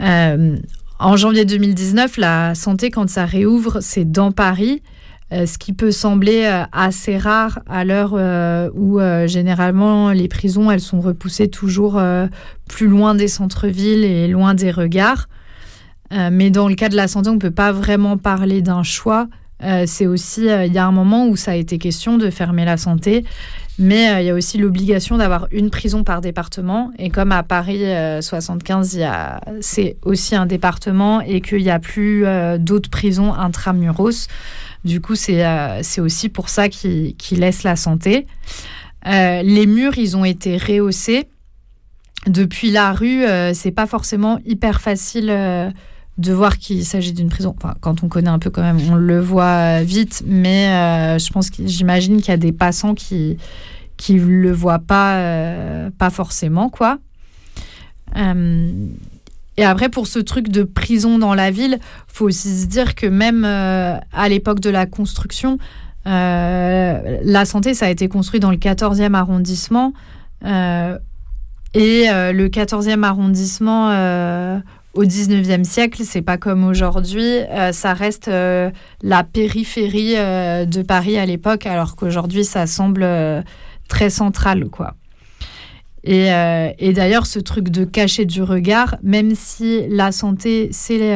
en janvier 2019, la santé, quand ça réouvre, c'est dans Paris, ce qui peut sembler assez rare à l'heure où généralement les prisons, elles sont repoussées toujours plus loin des centres-villes et loin des regards. mais dans le cas de la santé, on ne peut pas vraiment parler d'un choix euh, c'est aussi, euh, il y a un moment où ça a été question de fermer la santé, mais euh, il y a aussi l'obligation d'avoir une prison par département. Et comme à Paris 75, c'est aussi un département et qu'il n'y a plus d'autres prisons intramuros, du coup, c'est aussi pour ça qu'ils laissent la santé. les murs, ils ont été rehaussés. Depuis la rue, c'est pas forcément hyper facile de voir qu'il s'agit d'une prison. Enfin, quand on connaît un peu quand même, on le voit vite, mais euh, j'imagine qu'il y a des passants qui qui le voient pas euh, forcément quoi. Euh, et après pour ce truc de prison dans la ville, faut aussi se dire que même à l'époque de la construction, la santé ça a été construit dans le 14e arrondissement. et le 14e arrondissement au 19e siècle, c'est pas comme aujourd'hui. Euh, ça reste euh, la périphérie euh, de Paris à l'époque, alors qu'aujourd'hui, ça semble très central, quoi. Et, et d'ailleurs, ce truc de cacher du regard, même si la santé, c'est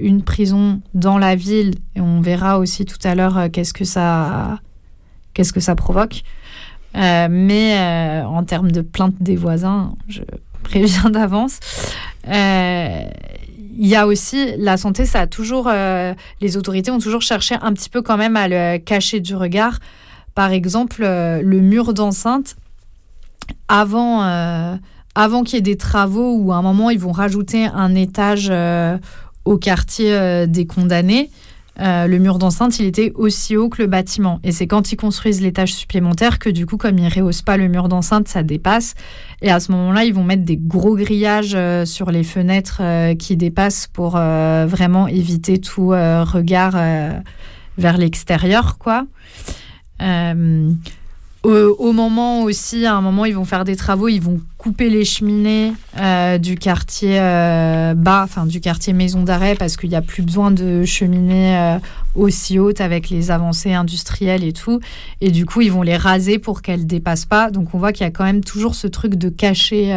une prison dans la ville, et on verra aussi tout à l'heure qu'est-ce que ça, qu'est-ce que ça provoque. mais en termes de plainte des voisins, je préviens (laughs) d'avance. Euh, il y a aussi la santé, ça a toujours, euh, les autorités ont toujours cherché un petit peu quand même à le cacher du regard. Par exemple, euh, le mur d'enceinte, avant, avant qu'il y ait des travaux ou à un moment ils vont rajouter un étage au quartier des condamnés. euh, le mur d'enceinte, il était aussi haut que le bâtiment. Et c'est quand ils construisent l'étage supplémentaire que du coup, comme ils rehaussent pas le mur d'enceinte, ça dépasse. Et à ce moment-là, ils vont mettre des gros grillages euh, sur les fenêtres euh, qui dépassent pour vraiment éviter tout regard vers l'extérieur, quoi. Au, moment aussi, à un moment, ils vont faire des travaux, ils vont couper les cheminées euh, du quartier euh, bas, enfin du quartier maison d'arrêt, parce qu'il n'y a plus besoin de cheminées euh, aussi hautes avec les avancées industrielles et tout. Et du coup, ils vont les raser pour qu'elles dépassent pas. Donc on voit qu'il y a quand même toujours ce truc de cacher,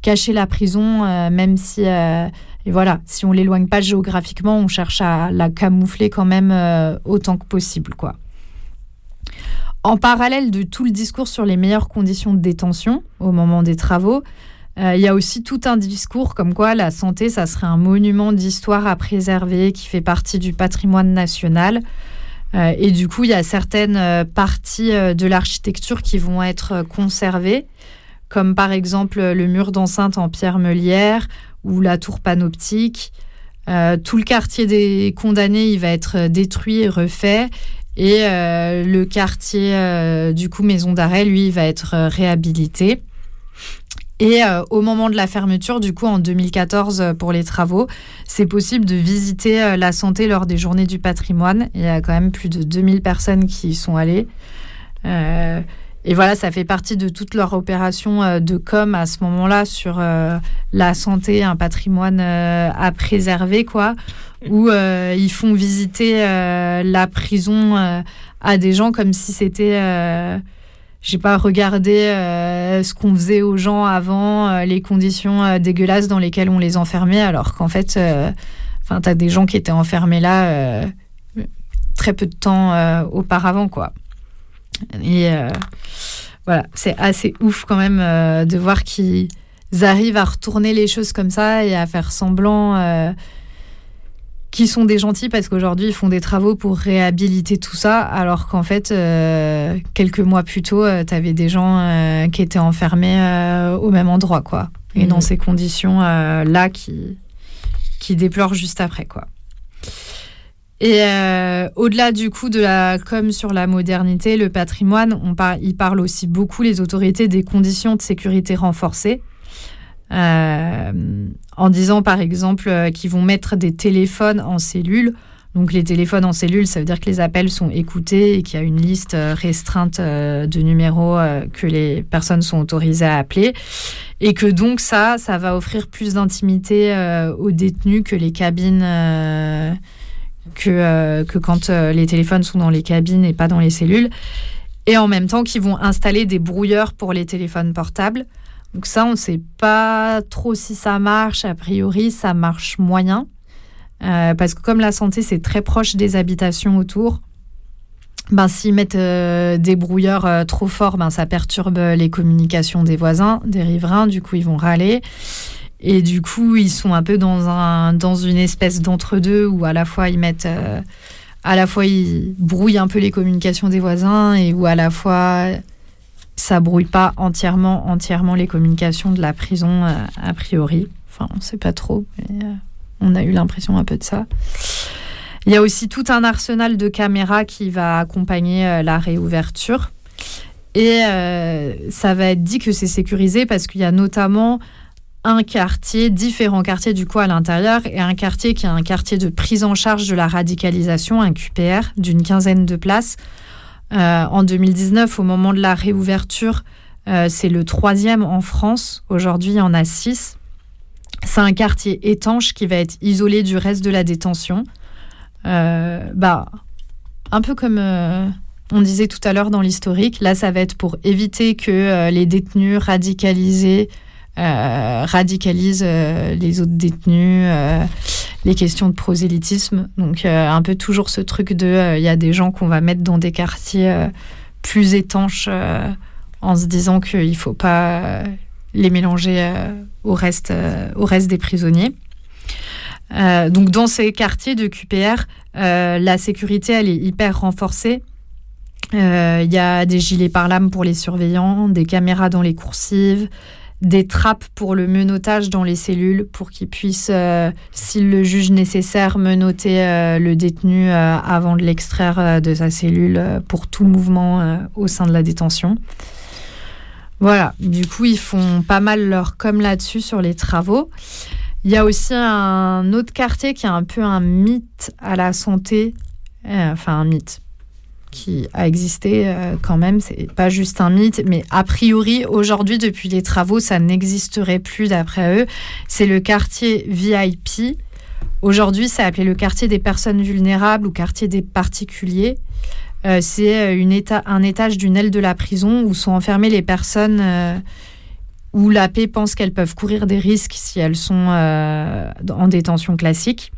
cacher la prison, même si, et voilà, si on l'éloigne pas géographiquement, on cherche à la camoufler quand même autant que possible, quoi. En parallèle de tout le discours sur les meilleures conditions de détention au moment des travaux, euh, il y a aussi tout un discours comme quoi la santé, ça serait un monument d'histoire à préserver qui fait partie du patrimoine national. Euh, et du coup, il y a certaines euh, parties de l'architecture qui vont être conservées, comme par exemple le mur d'enceinte en pierre meulière ou la tour panoptique. tout le quartier des condamnés, il va être détruit et refait. Et euh, le quartier, euh, du coup, Maison d'Arrêt, lui, va être euh, réhabilité. Et au moment de la fermeture, du coup, en 2014, pour les travaux, c'est possible de visiter la santé lors des journées du patrimoine. Il y a quand même plus de 2000 personnes qui y sont allées. Et voilà, ça fait partie de toute leur opération de com à ce moment-là sur la santé, un patrimoine à préserver, quoi où euh, ils font visiter euh, la prison euh, à des gens comme si c'était j'ai pas regardé ce qu'on faisait aux gens avant, les conditions dégueulasses dans lesquelles on les enfermait, alors qu'en fait, enfin, t'as des gens qui étaient enfermés là très peu de temps auparavant, quoi. Et voilà, c'est assez ouf quand même de voir qu'ils arrivent à retourner les choses comme ça et à faire semblant qui sont des gentils parce qu'aujourd'hui ils font des travaux pour réhabiliter tout ça, alors qu'en fait, euh, quelques mois plus tôt, euh, tu avais des gens euh, qui étaient enfermés au même endroit, quoi. Et dans mmh. ces conditions-là qui, qui déplorent juste après, quoi. Et au-delà du coup de la com sur la modernité, le patrimoine, on par parle aussi beaucoup les autorités des conditions de sécurité renforcées. Euh, en disant par exemple euh, qu'ils vont mettre des téléphones en cellule. Donc les téléphones en cellule, ça veut dire que les appels sont écoutés et qu'il y a une liste euh, restreinte de numéros que les personnes sont autorisées à appeler. Et que donc ça, ça va offrir plus d'intimité aux détenus que les cabines, que, que quand les téléphones sont dans les cabines et pas dans les cellules. Et en même temps qu'ils vont installer des brouilleurs pour les téléphones portables. Donc ça, on ne sait pas trop si ça marche. A priori, ça marche moyen. Euh, parce que comme la santé, c'est très proche des habitations autour, ben, s'ils mettent euh, des brouilleurs euh, trop forts, ben, ça perturbe les communications des voisins, des riverains. Du coup, ils vont râler. Et du coup, ils sont un peu dans, un, dans une espèce d'entre-deux où à la fois ils mettent... à la fois ils brouillent un peu les communications des voisins et où à la fois ça brouille pas entièrement, entièrement les communications de la prison euh, a priori. Enfin, on sait pas trop, mais euh, on a eu l'impression un peu de ça. Il y a aussi tout un arsenal de caméras qui va accompagner euh, la réouverture. Et ça va être dit que c'est sécurisé parce qu'il y a notamment un quartier, différents quartiers du coup à l'intérieur, et un quartier qui est un quartier de prise en charge de la radicalisation, un QPR, d'une quinzaine de places, euh, en 2019, au moment de la réouverture, euh, c'est le troisième en France. Aujourd'hui, il y en a six. C'est un quartier étanche qui va être isolé du reste de la détention. Euh, bah, un peu comme on disait tout à l'heure dans l'historique, là, ça va être pour éviter que les détenus radicalisés radicalise euh, les autres détenus, euh, les questions de prosélytisme. Donc un peu toujours ce truc de, il y a des gens qu'on va mettre dans des quartiers plus étanches en se disant qu'il ne faut pas les mélanger au, reste, au reste des prisonniers. donc dans ces quartiers de QPR, la sécurité elle est hyper renforcée. Il y a des gilets par lame pour les surveillants, des caméras dans les coursives, des trappes pour le menottage dans les cellules pour qu'il puisse, euh, s'il le juge nécessaire, menoter euh, le détenu euh, avant de l'extraire de sa cellule pour tout mouvement au sein de la détention. Voilà, du coup, ils font pas mal leur com là-dessus sur les travaux. Il y a aussi un autre quartier qui est un peu un mythe à la santé, enfin un mythe, qui a existé euh, quand même. C'est pas juste un mythe, mais a priori, aujourd'hui, depuis les travaux, ça n'existerait plus d'après eux. C'est le quartier VIP. Aujourd'hui, c'est appelé le quartier des personnes vulnérables ou quartier des particuliers. Euh, c'est euh, un étage d'une aile de la prison où sont enfermées les personnes où la paix pense qu'elles peuvent courir des risques si elles sont en détention classique.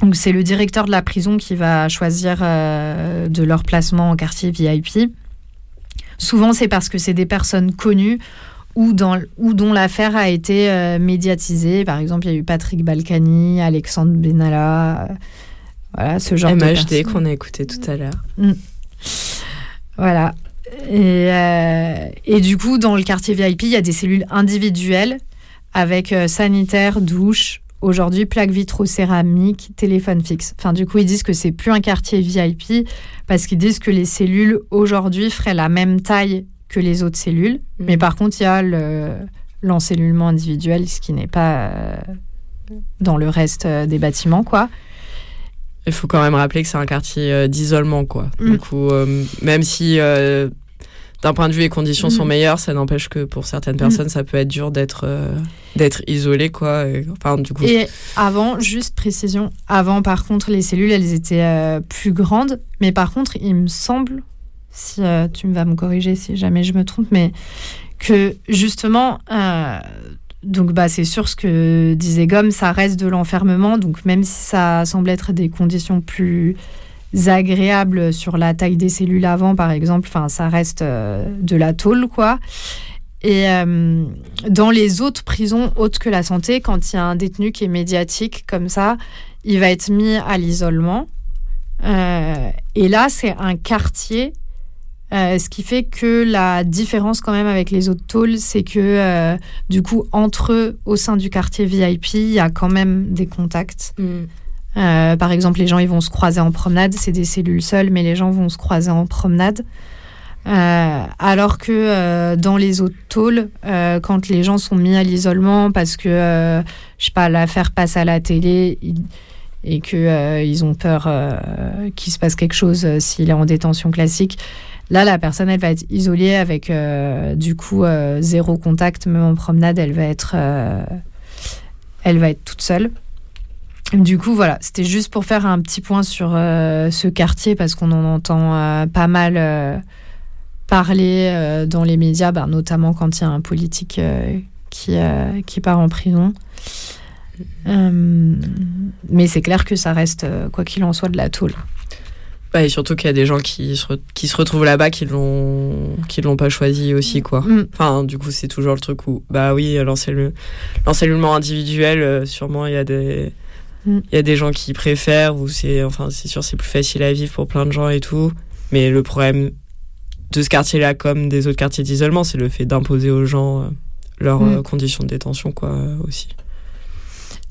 Donc c'est le directeur de la prison qui va choisir euh, de leur placement en quartier VIP. Souvent c'est parce que c'est des personnes connues ou, dans, ou dont l'affaire a été euh, médiatisée. Par exemple, il y a eu Patrick Balkany, Alexandre Benalla, euh, voilà ce genre de MHD qu'on a écouté tout à l'heure. Mm. Voilà. Et, et, du coup, dans le quartier VIP, il y a des cellules individuelles avec sanitaire, douche, Aujourd'hui, plaque vitro-céramique, téléphone fixe. Enfin, du coup, ils disent que c'est plus un quartier VIP parce qu'ils disent que les cellules aujourd'hui feraient la même taille que les autres cellules. Mm. Mais par contre, il y a l'encellulement individuel, ce qui n'est pas euh, dans le reste euh, des bâtiments, quoi. Il faut quand même rappeler que c'est un quartier euh, d'isolement, quoi. Mm. Du coup, même si d'un point de vue les conditions sont mm. meilleures, ça n'empêche que pour certaines personnes, ça peut être dur d'être d'être isolé quoi et, enfin du coup. Et avant juste précision avant par contre les cellules elles étaient euh, plus grandes. Mais par contre il me semble si euh, tu vas me corriger si jamais je me trompe mais que justement euh, donc bah c'est sûr ce que disait Gomme ça reste de l'enfermement. Donc même si ça semble être des conditions plus agréables sur la taille des cellules avant par exemple enfin ça reste de la tôle quoi et euh, dans les autres prisons autres que la santé, quand il y a un détenu qui est médiatique comme ça, il va être mis à l'isolement. Euh, et là, c'est un quartier. Euh, ce qui fait que la différence quand même avec les autres tôles, c'est que du coup, entre eux, au sein du quartier VIP, il y a quand même des contacts. Mm. Par exemple, les gens ils vont se croiser en promenade, c'est des cellules seules, mais les gens vont se croiser en promenade. Euh, alors que euh, dans les autres tôles, euh, quand les gens sont mis à l'isolement parce que, je sais pas, l'affaire passe à la télé et que ils ont peur qu'il se passe quelque chose s'il est en détention classique, là, la personne, elle va être isolée avec, du coup, zéro contact, même en promenade, elle va être, elle va être toute seule. Du coup, voilà, c'était juste pour faire un petit point sur ce quartier parce qu'on en entend pas mal parler euh, dans les médias, bah, notamment quand il y a un politique euh, qui, euh, qui part en prison. mais c'est clair que ça reste, quoi qu'il en soit, de la tôle. Bah, et surtout qu'il y a des gens qui se, qui se retrouvent là-bas qui l'ont qui l'ont pas choisi aussi quoi. Mm. Enfin du coup c'est toujours le truc où bah oui l'encellulement individuel sûrement il y a des. Il y a des gens qui préfèrent ou c'est enfin c'est sûr c'est plus facile à vivre pour plein de gens et tout mais le problème de ce quartier-là comme des autres quartiers d'isolement, c'est le fait d'imposer aux gens euh, leurs mm. euh, conditions de détention, quoi, euh, aussi.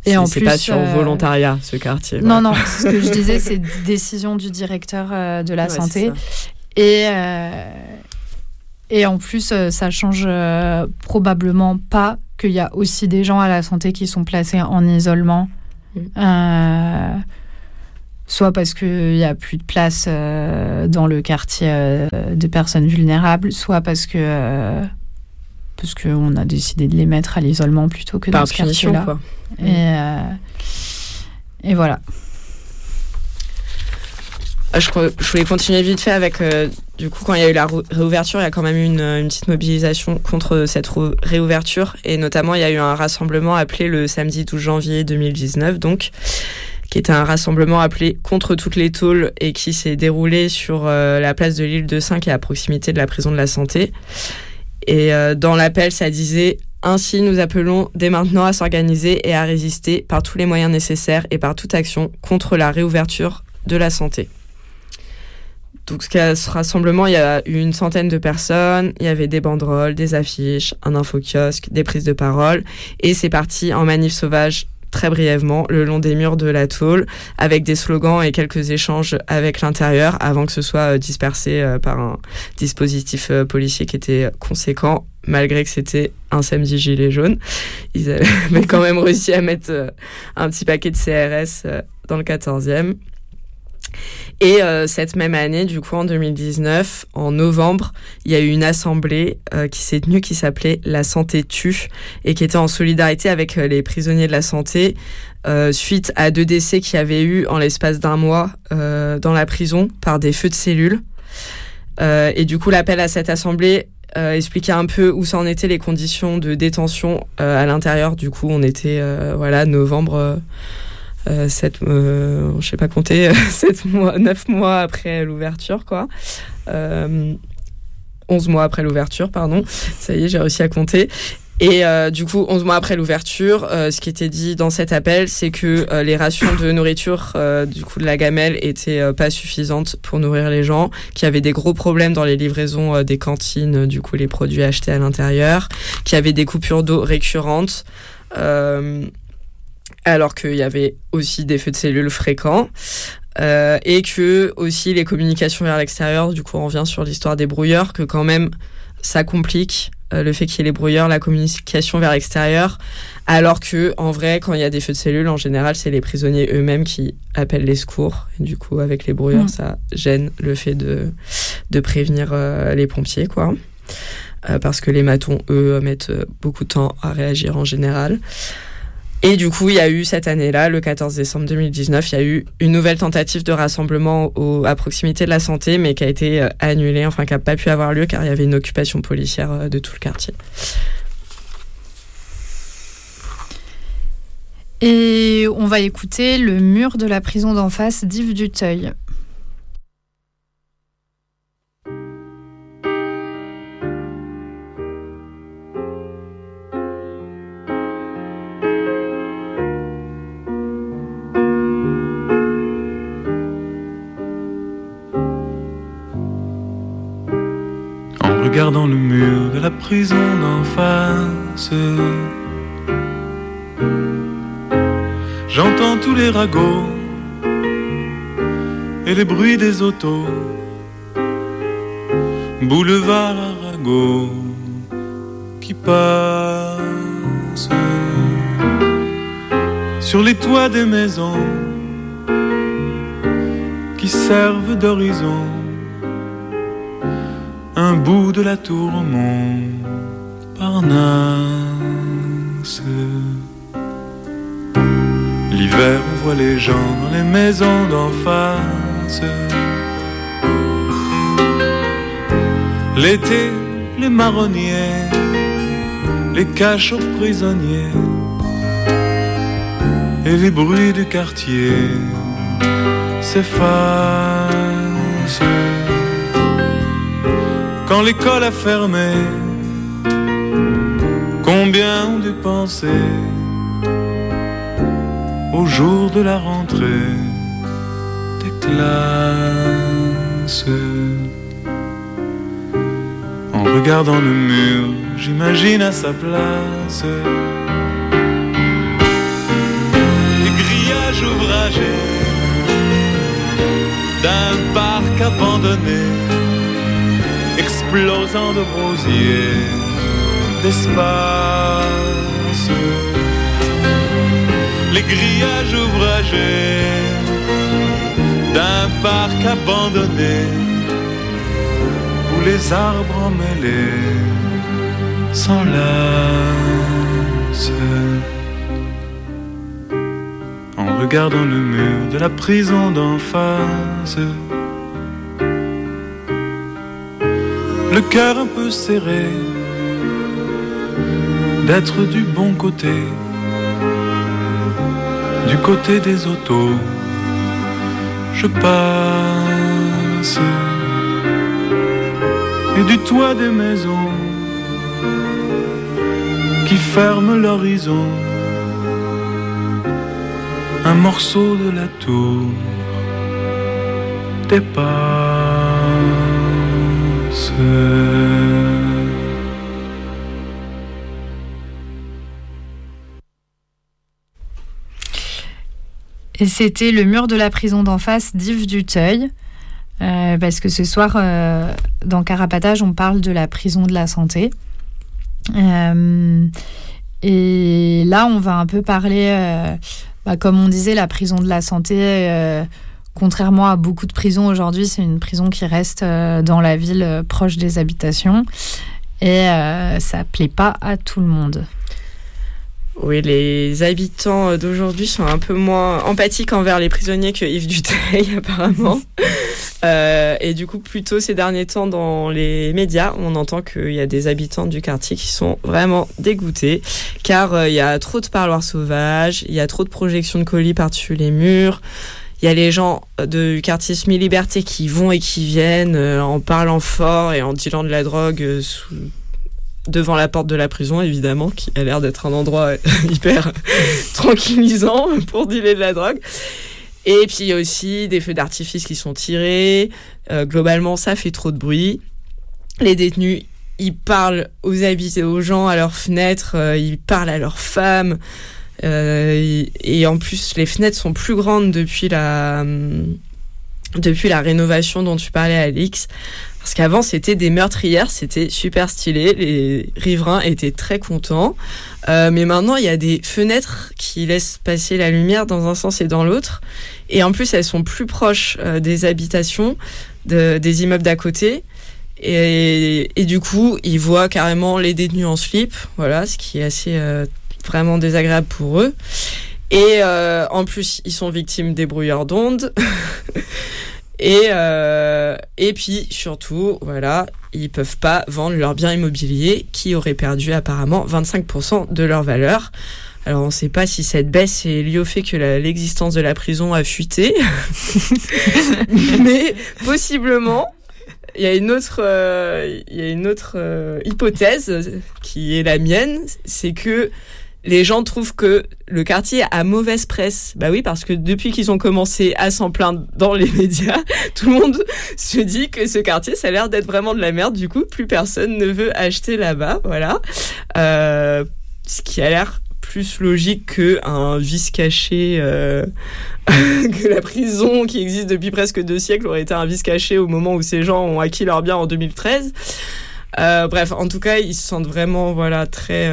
Et en plus, c'est pas sur volontariat ce quartier. Non, non. Ce que je disais, (laughs) c'est décision du directeur de la santé. Et et en plus, ça change probablement pas qu'il y a aussi des gens à la santé qui sont placés en isolement. Mm soit parce qu'il n'y a plus de place euh, dans le quartier euh, des personnes vulnérables, soit parce que euh, parce qu'on a décidé de les mettre à l'isolement plutôt que dans ce quartier-là. Et, et voilà. Ah, je, voulais continuer vite fait avec, du coup, quand il y a eu la réouverture, il y a quand même eu une, une, petite mobilisation contre cette réouverture. Et notamment, il y a eu un rassemblement appelé le samedi 12 janvier 2019, donc, qui était un rassemblement appelé Contre toutes les tôles et qui s'est déroulé sur euh, la place de l'île de Saint qui est à proximité de la prison de la Santé. Et euh, dans l'appel, ça disait Ainsi, nous appelons dès maintenant à s'organiser et à résister par tous les moyens nécessaires et par toute action contre la réouverture de la santé. Donc ce rassemblement, il y a eu une centaine de personnes, il y avait des banderoles, des affiches, un infokiosque, des prises de parole, et c'est parti en manif sauvage très brièvement le long des murs de la tôle avec des slogans et quelques échanges avec l'intérieur avant que ce soit euh, dispersé euh, par un dispositif euh, policier qui était conséquent malgré que c'était un samedi gilet jaune. Ils avaient (laughs) quand même réussi à mettre un petit paquet de CRS dans le 14e. Et euh, cette même année, du coup, en 2019, en novembre, il y a eu une assemblée euh, qui s'est tenue qui s'appelait La Santé tue et qui était en solidarité avec euh, les prisonniers de la santé suite à deux décès qu'il y avait eu en l'espace d'un mois dans la prison par des feux de cellules. et du coup, l'appel à cette assemblée expliquait un peu où ça en était les conditions de détention à l'intérieur. Du coup, on était voilà novembre euh, sept, euh, sais pas compter, (laughs) 7 mois, 9 mois après l'ouverture, quoi. Euh, 11 mois après l'ouverture, pardon. Ça y est, j'ai réussi à compter. Et euh, du coup, 11 mois après l'ouverture, euh, ce qui était dit dans cet appel, c'est que euh, les rations de nourriture du coup de la gamelle étaient pas suffisantes pour nourrir les gens, qu'il y avait des gros problèmes dans les livraisons des cantines, du coup les produits achetés à l'intérieur, qu'il y avait des coupures d'eau récurrentes alors qu'il y avait aussi des feux de cellules fréquents. Euh, et que aussi les communications vers l'extérieur, du coup on revient sur l'histoire des brouilleurs, que quand même ça complique euh, le fait qu'il y ait les brouilleurs, la communication vers l'extérieur, alors que en vrai quand il y a des feux de cellules, en général c'est les prisonniers eux-mêmes qui appellent les secours, et du coup avec les brouilleurs mm. ça gêne le fait de, de prévenir euh, les pompiers quoi. parce que les matons, eux, mettent beaucoup de temps à réagir en général. Et du coup, il y a eu cette année-là, le 14 décembre 2019, il y a eu une nouvelle tentative de rassemblement à proximité de la santé, mais qui a été euh, annulée, enfin qui n'a pas pu avoir lieu car il y avait une occupation policière euh, de tout le quartier. Et on va écouter le mur de la prison d'en face d'Yves Duteuil. Regardant le mur de la prison d'en face. J'entends tous les ragots et les bruits des autos. Boulevard Arago qui passe sur les toits des maisons qui servent d'horizon un bout de la tour Montparnasse. L'hiver, on voit les gens dans les maisons d'en face. L'été, les marronniers, les aux prisonniers et les bruits du quartier s'effacent quand l'école a fermé, combien ont dû penser au jour de la rentrée des classes? En regardant le mur, j'imagine à sa place les grillages ouvragés d'un parc abandonné explosant de rosiers, d'espace. Les grillages ouvragés d'un parc abandonné où les arbres emmêlés s'enlacent. En regardant le mur de la prison d'en face, le cœur un peu serré, d'être du bon côté, du côté des autos, je passe, et du toit des maisons qui ferment l'horizon, un morceau de la tour dépasse. Et c'était le mur de la prison d'en face d'Yves Duteuil. Euh, parce que ce soir, euh, dans Carapatage, on parle de la prison de la santé. Euh, et là, on va un peu parler, bah, comme on disait, la prison de la santé, contrairement à beaucoup de prisons aujourd'hui, c'est une prison qui reste dans la ville proche des habitations. Et ça plaît pas à tout le monde. Oui, les habitants d'aujourd'hui sont un peu moins empathiques envers les prisonniers que Yves Duteil, (laughs) apparemment. (laughs) euh, et du coup, plutôt ces derniers temps, dans les médias, on entend qu'il y a des habitants du quartier qui sont vraiment dégoûtés, car euh, il y a trop de parloirs sauvages, il y a trop de projections de colis par-dessus les murs. Il y a les gens du quartier semi-liberté qui vont et qui viennent euh, en parlant fort et en dealant de la drogue euh, devant la porte de la prison, évidemment, qui a l'air d'être un endroit (laughs) hyper (laughs) tranquillisant pour dealer de la drogue. Et puis il y a aussi des feux d'artifice qui sont tirés. Euh, globalement, ça fait trop de bruit. Les détenus, ils parlent aux habités, aux gens à leurs fenêtres, euh, ils parlent à leurs femmes. Euh, et en plus, les fenêtres sont plus grandes depuis la, depuis la rénovation dont tu parlais, Alix. Parce qu'avant, c'était des meurtrières, c'était super stylé. Les riverains étaient très contents. Euh, mais maintenant, il y a des fenêtres qui laissent passer la lumière dans un sens et dans l'autre. Et en plus, elles sont plus proches euh, des habitations, de, des immeubles d'à côté. Et, du coup, ils voient carrément les détenus en slip, voilà, ce qui est assez vraiment désagréable pour eux. Et euh, en plus, ils sont victimes des brouilleurs d'ondes. (laughs) Et, euh, et puis surtout, voilà, ils peuvent pas vendre leurs biens immobiliers qui auraient perdu apparemment 25% de leur valeur. Alors on ne sait pas si cette baisse est liée au fait que l'existence de la prison a fuité, (laughs) mais possiblement. Il y a une autre, euh, il y a une autre hypothèse qui est la mienne, c'est que les gens trouvent que le quartier a mauvaise presse. Bah oui, parce que depuis qu'ils ont commencé à s'en plaindre dans les médias, (laughs) tout le monde se dit que ce quartier, ça a l'air d'être vraiment de la merde. Du coup, plus personne ne veut acheter là-bas. Voilà. Euh, ce qui a l'air plus logique qu'un vice caché, euh, (laughs) que la prison qui existe depuis presque deux siècles aurait été un vice caché au moment où ces gens ont acquis leur bien en 2013. Euh, bref, en tout cas, ils se sentent vraiment voilà très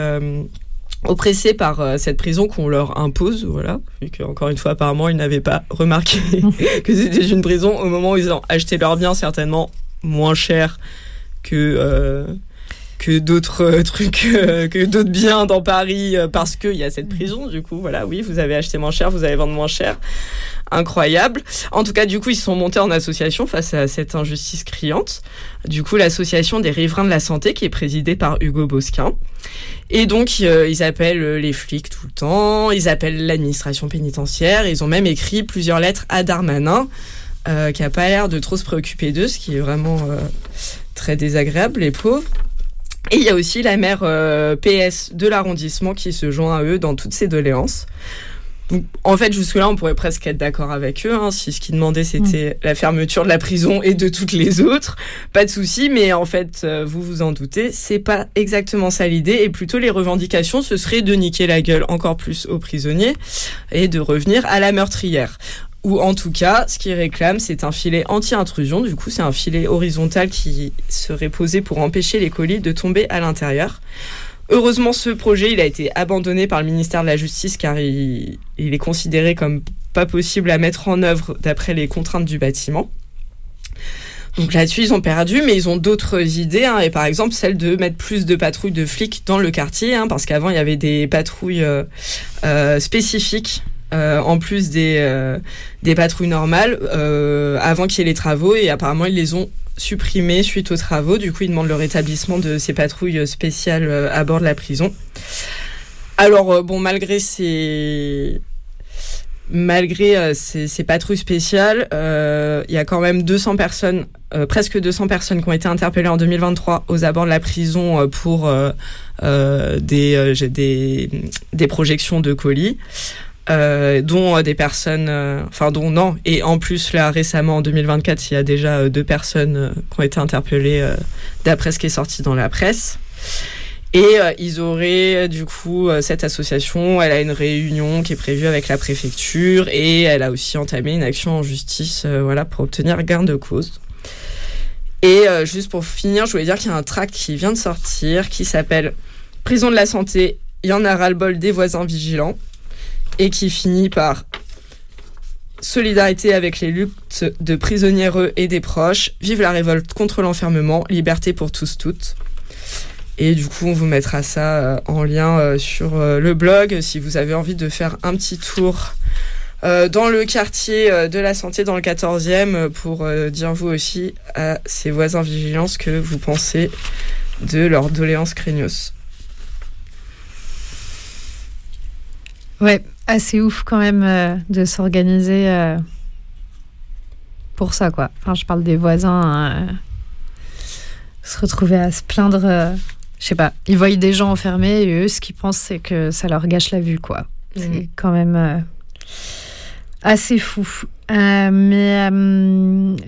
oppressés par euh, cette prison qu'on leur impose, voilà, vu qu'encore une fois, apparemment, ils n'avaient pas (laughs) remarqué (laughs) que c'était une prison au moment où ils ont acheté leurs biens, certainement moins cher que euh, que d'autres euh, trucs, euh, que d'autres biens dans Paris, euh, parce qu'il y a cette prison, du coup, voilà, oui, vous avez acheté moins cher, vous allez vendre moins cher. Incroyable. En tout cas, du coup, ils sont montés en association face à cette injustice criante. Du coup, l'association des riverains de la santé, qui est présidée par Hugo Bosquin. Et donc, ils appellent les flics tout le temps, ils appellent l'administration pénitentiaire, ils ont même écrit plusieurs lettres à Darmanin, qui a pas l'air de trop se préoccuper d'eux, ce qui est vraiment très désagréable, les pauvres. Et il y a aussi la maire euh, PS de l'arrondissement qui se joint à eux dans toutes ces doléances. Donc, en fait, jusque-là, on pourrait presque être d'accord avec eux. Hein, si ce qu'ils demandaient, c'était mmh. la fermeture de la prison et de toutes les autres, pas de souci. Mais en fait, euh, vous vous en doutez, c'est pas exactement ça l'idée. Et plutôt, les revendications, ce serait de niquer la gueule encore plus aux prisonniers et de revenir à la meurtrière ou en tout cas, ce qu'ils réclament, c'est un filet anti-intrusion. Du coup, c'est un filet horizontal qui serait posé pour empêcher les colis de tomber à l'intérieur. Heureusement, ce projet, il a été abandonné par le ministère de la Justice car il, est considéré comme pas possible à mettre en œuvre d'après les contraintes du bâtiment. Donc là-dessus, ils ont perdu, mais ils ont d'autres idées, hein, et par exemple celle de mettre plus de patrouilles de flics dans le quartier, hein, parce qu'avant il y avait des patrouilles euh, euh, spécifiques euh, en plus des, euh, patrouilles normales euh, avant qu'il y ait les travaux et apparemment ils les ont supprimés suite aux travaux. Du coup, ils demandent le rétablissement de ces patrouilles spéciales à bord de la prison. Alors, bon, malgré ces malgré ces, patrouilles spéciales, il y a quand même 200 personnes, presque 200 personnes qui ont été interpellées en 2023 aux abords de la prison pour des, des, des projections de colis. Euh, dont des personnes, enfin dont non, et en plus là récemment en 2024, il y a déjà deux personnes qui ont été interpellées d'après ce qui est sorti dans la presse. Et ils auraient du coup cette association, elle a une réunion qui est prévue avec la préfecture et elle a aussi entamé une action en justice, voilà, pour obtenir gain de cause. Et juste pour finir, je voulais dire qu'il y a un track qui vient de sortir qui s'appelle Prison de la santé, il y en a ras-le-bol des voisins vigilants et qui finit par solidarité avec les luttes de prisonniers et des proches, vive la révolte contre l'enfermement, liberté pour tous toutes. Et du coup, on vous mettra ça euh, en lien euh, sur euh, le blog si vous avez envie de faire un petit tour dans le quartier de la santé, dans le 14e, pour dire vous aussi à ces voisins vigilants ce que vous pensez de leur doléance craignos. Ouais, assez ouf quand même euh, de s'organiser euh, pour ça, quoi. Enfin, je parle des voisins. Euh, se retrouver à se plaindre. je sais pas, ils voient des gens enfermés et eux, ce qu'ils pensent, c'est que ça leur gâche la vue, quoi. C'est mhm. quand même assez fou. mais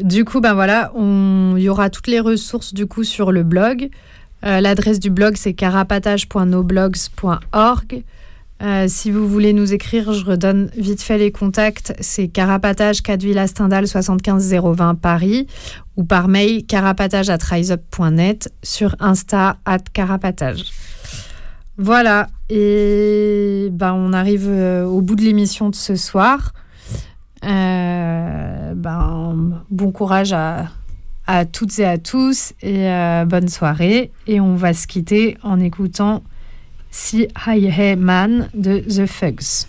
du coup, ben voilà, il y aura toutes les ressources du coup sur le blog. L'adresse du blog, c'est carapatage.noblogs.org. Euh, si vous voulez nous écrire, je redonne vite fait les contacts. C'est carapatage 4 Villa Stendhal 75 020 Paris ou par mail carapatage sur Insta at carapatage. Voilà, et ben, on arrive euh, au bout de l'émission de ce soir. Euh, ben, bon courage à, à, toutes et à tous et bonne soirée. Et on va se quitter en écoutant si Hi Man de The Fugs.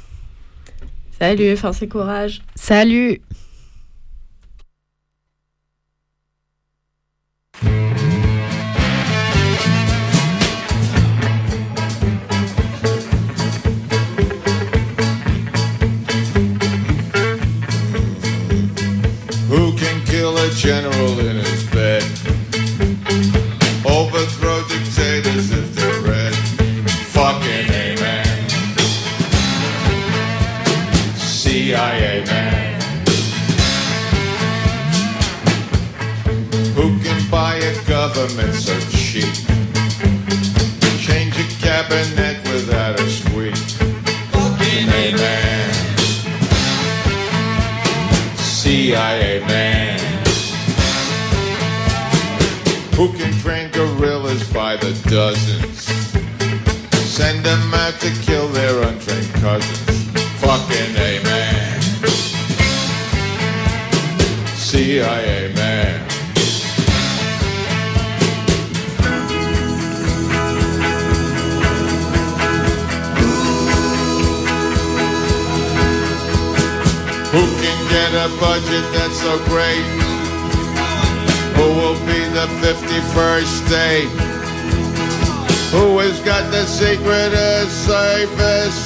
Salut, force et courage. Salut. Who can kill a general in his government so cheap? Change a cabinet without a squeak. Fucking amen. CIA man. Who can train gorillas by the dozens? Send them out to kill their untrained cousins. Fucking amen. CIA get a budget that's so great? Who will be the 51st state? Who has got the secret of service?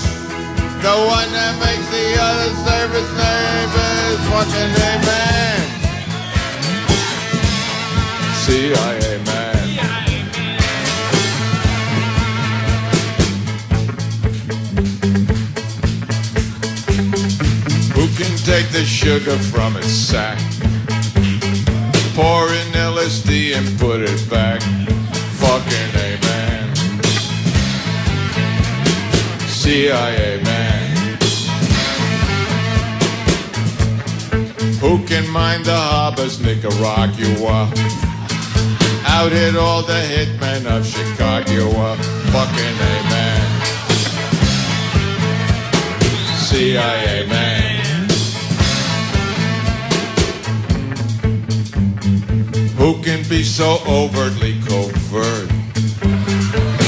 The one that makes the other service nervous. Fucking amen. CIA take the sugar from its sack? Pour in LSD and put it back. Fucking amen. CIA man. Who can mind the harbors, Nicaragua? Out hit all the hitmen of Chicago. Fucking amen. CIA man. Who can be so overtly covert?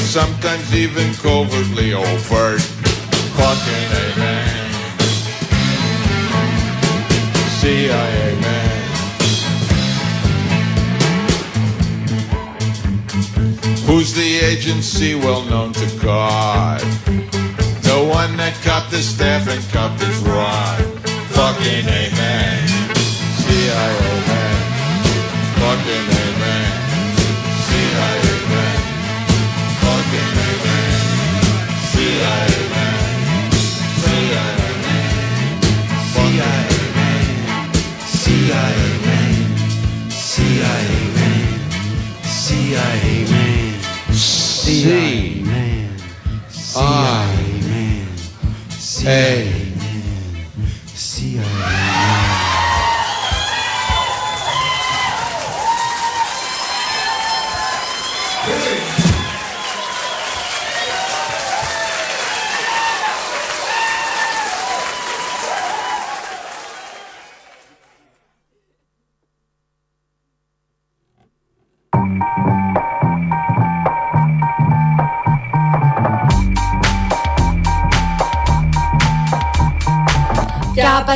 sometimes even covertly overt. Fucking amen. CIA man. Who's the agency well known to God? The one that cupped his staff and cupped his rod. Fucking amen. CIA man, CIA man, CIA man, CIA man, CIA man, CIA man,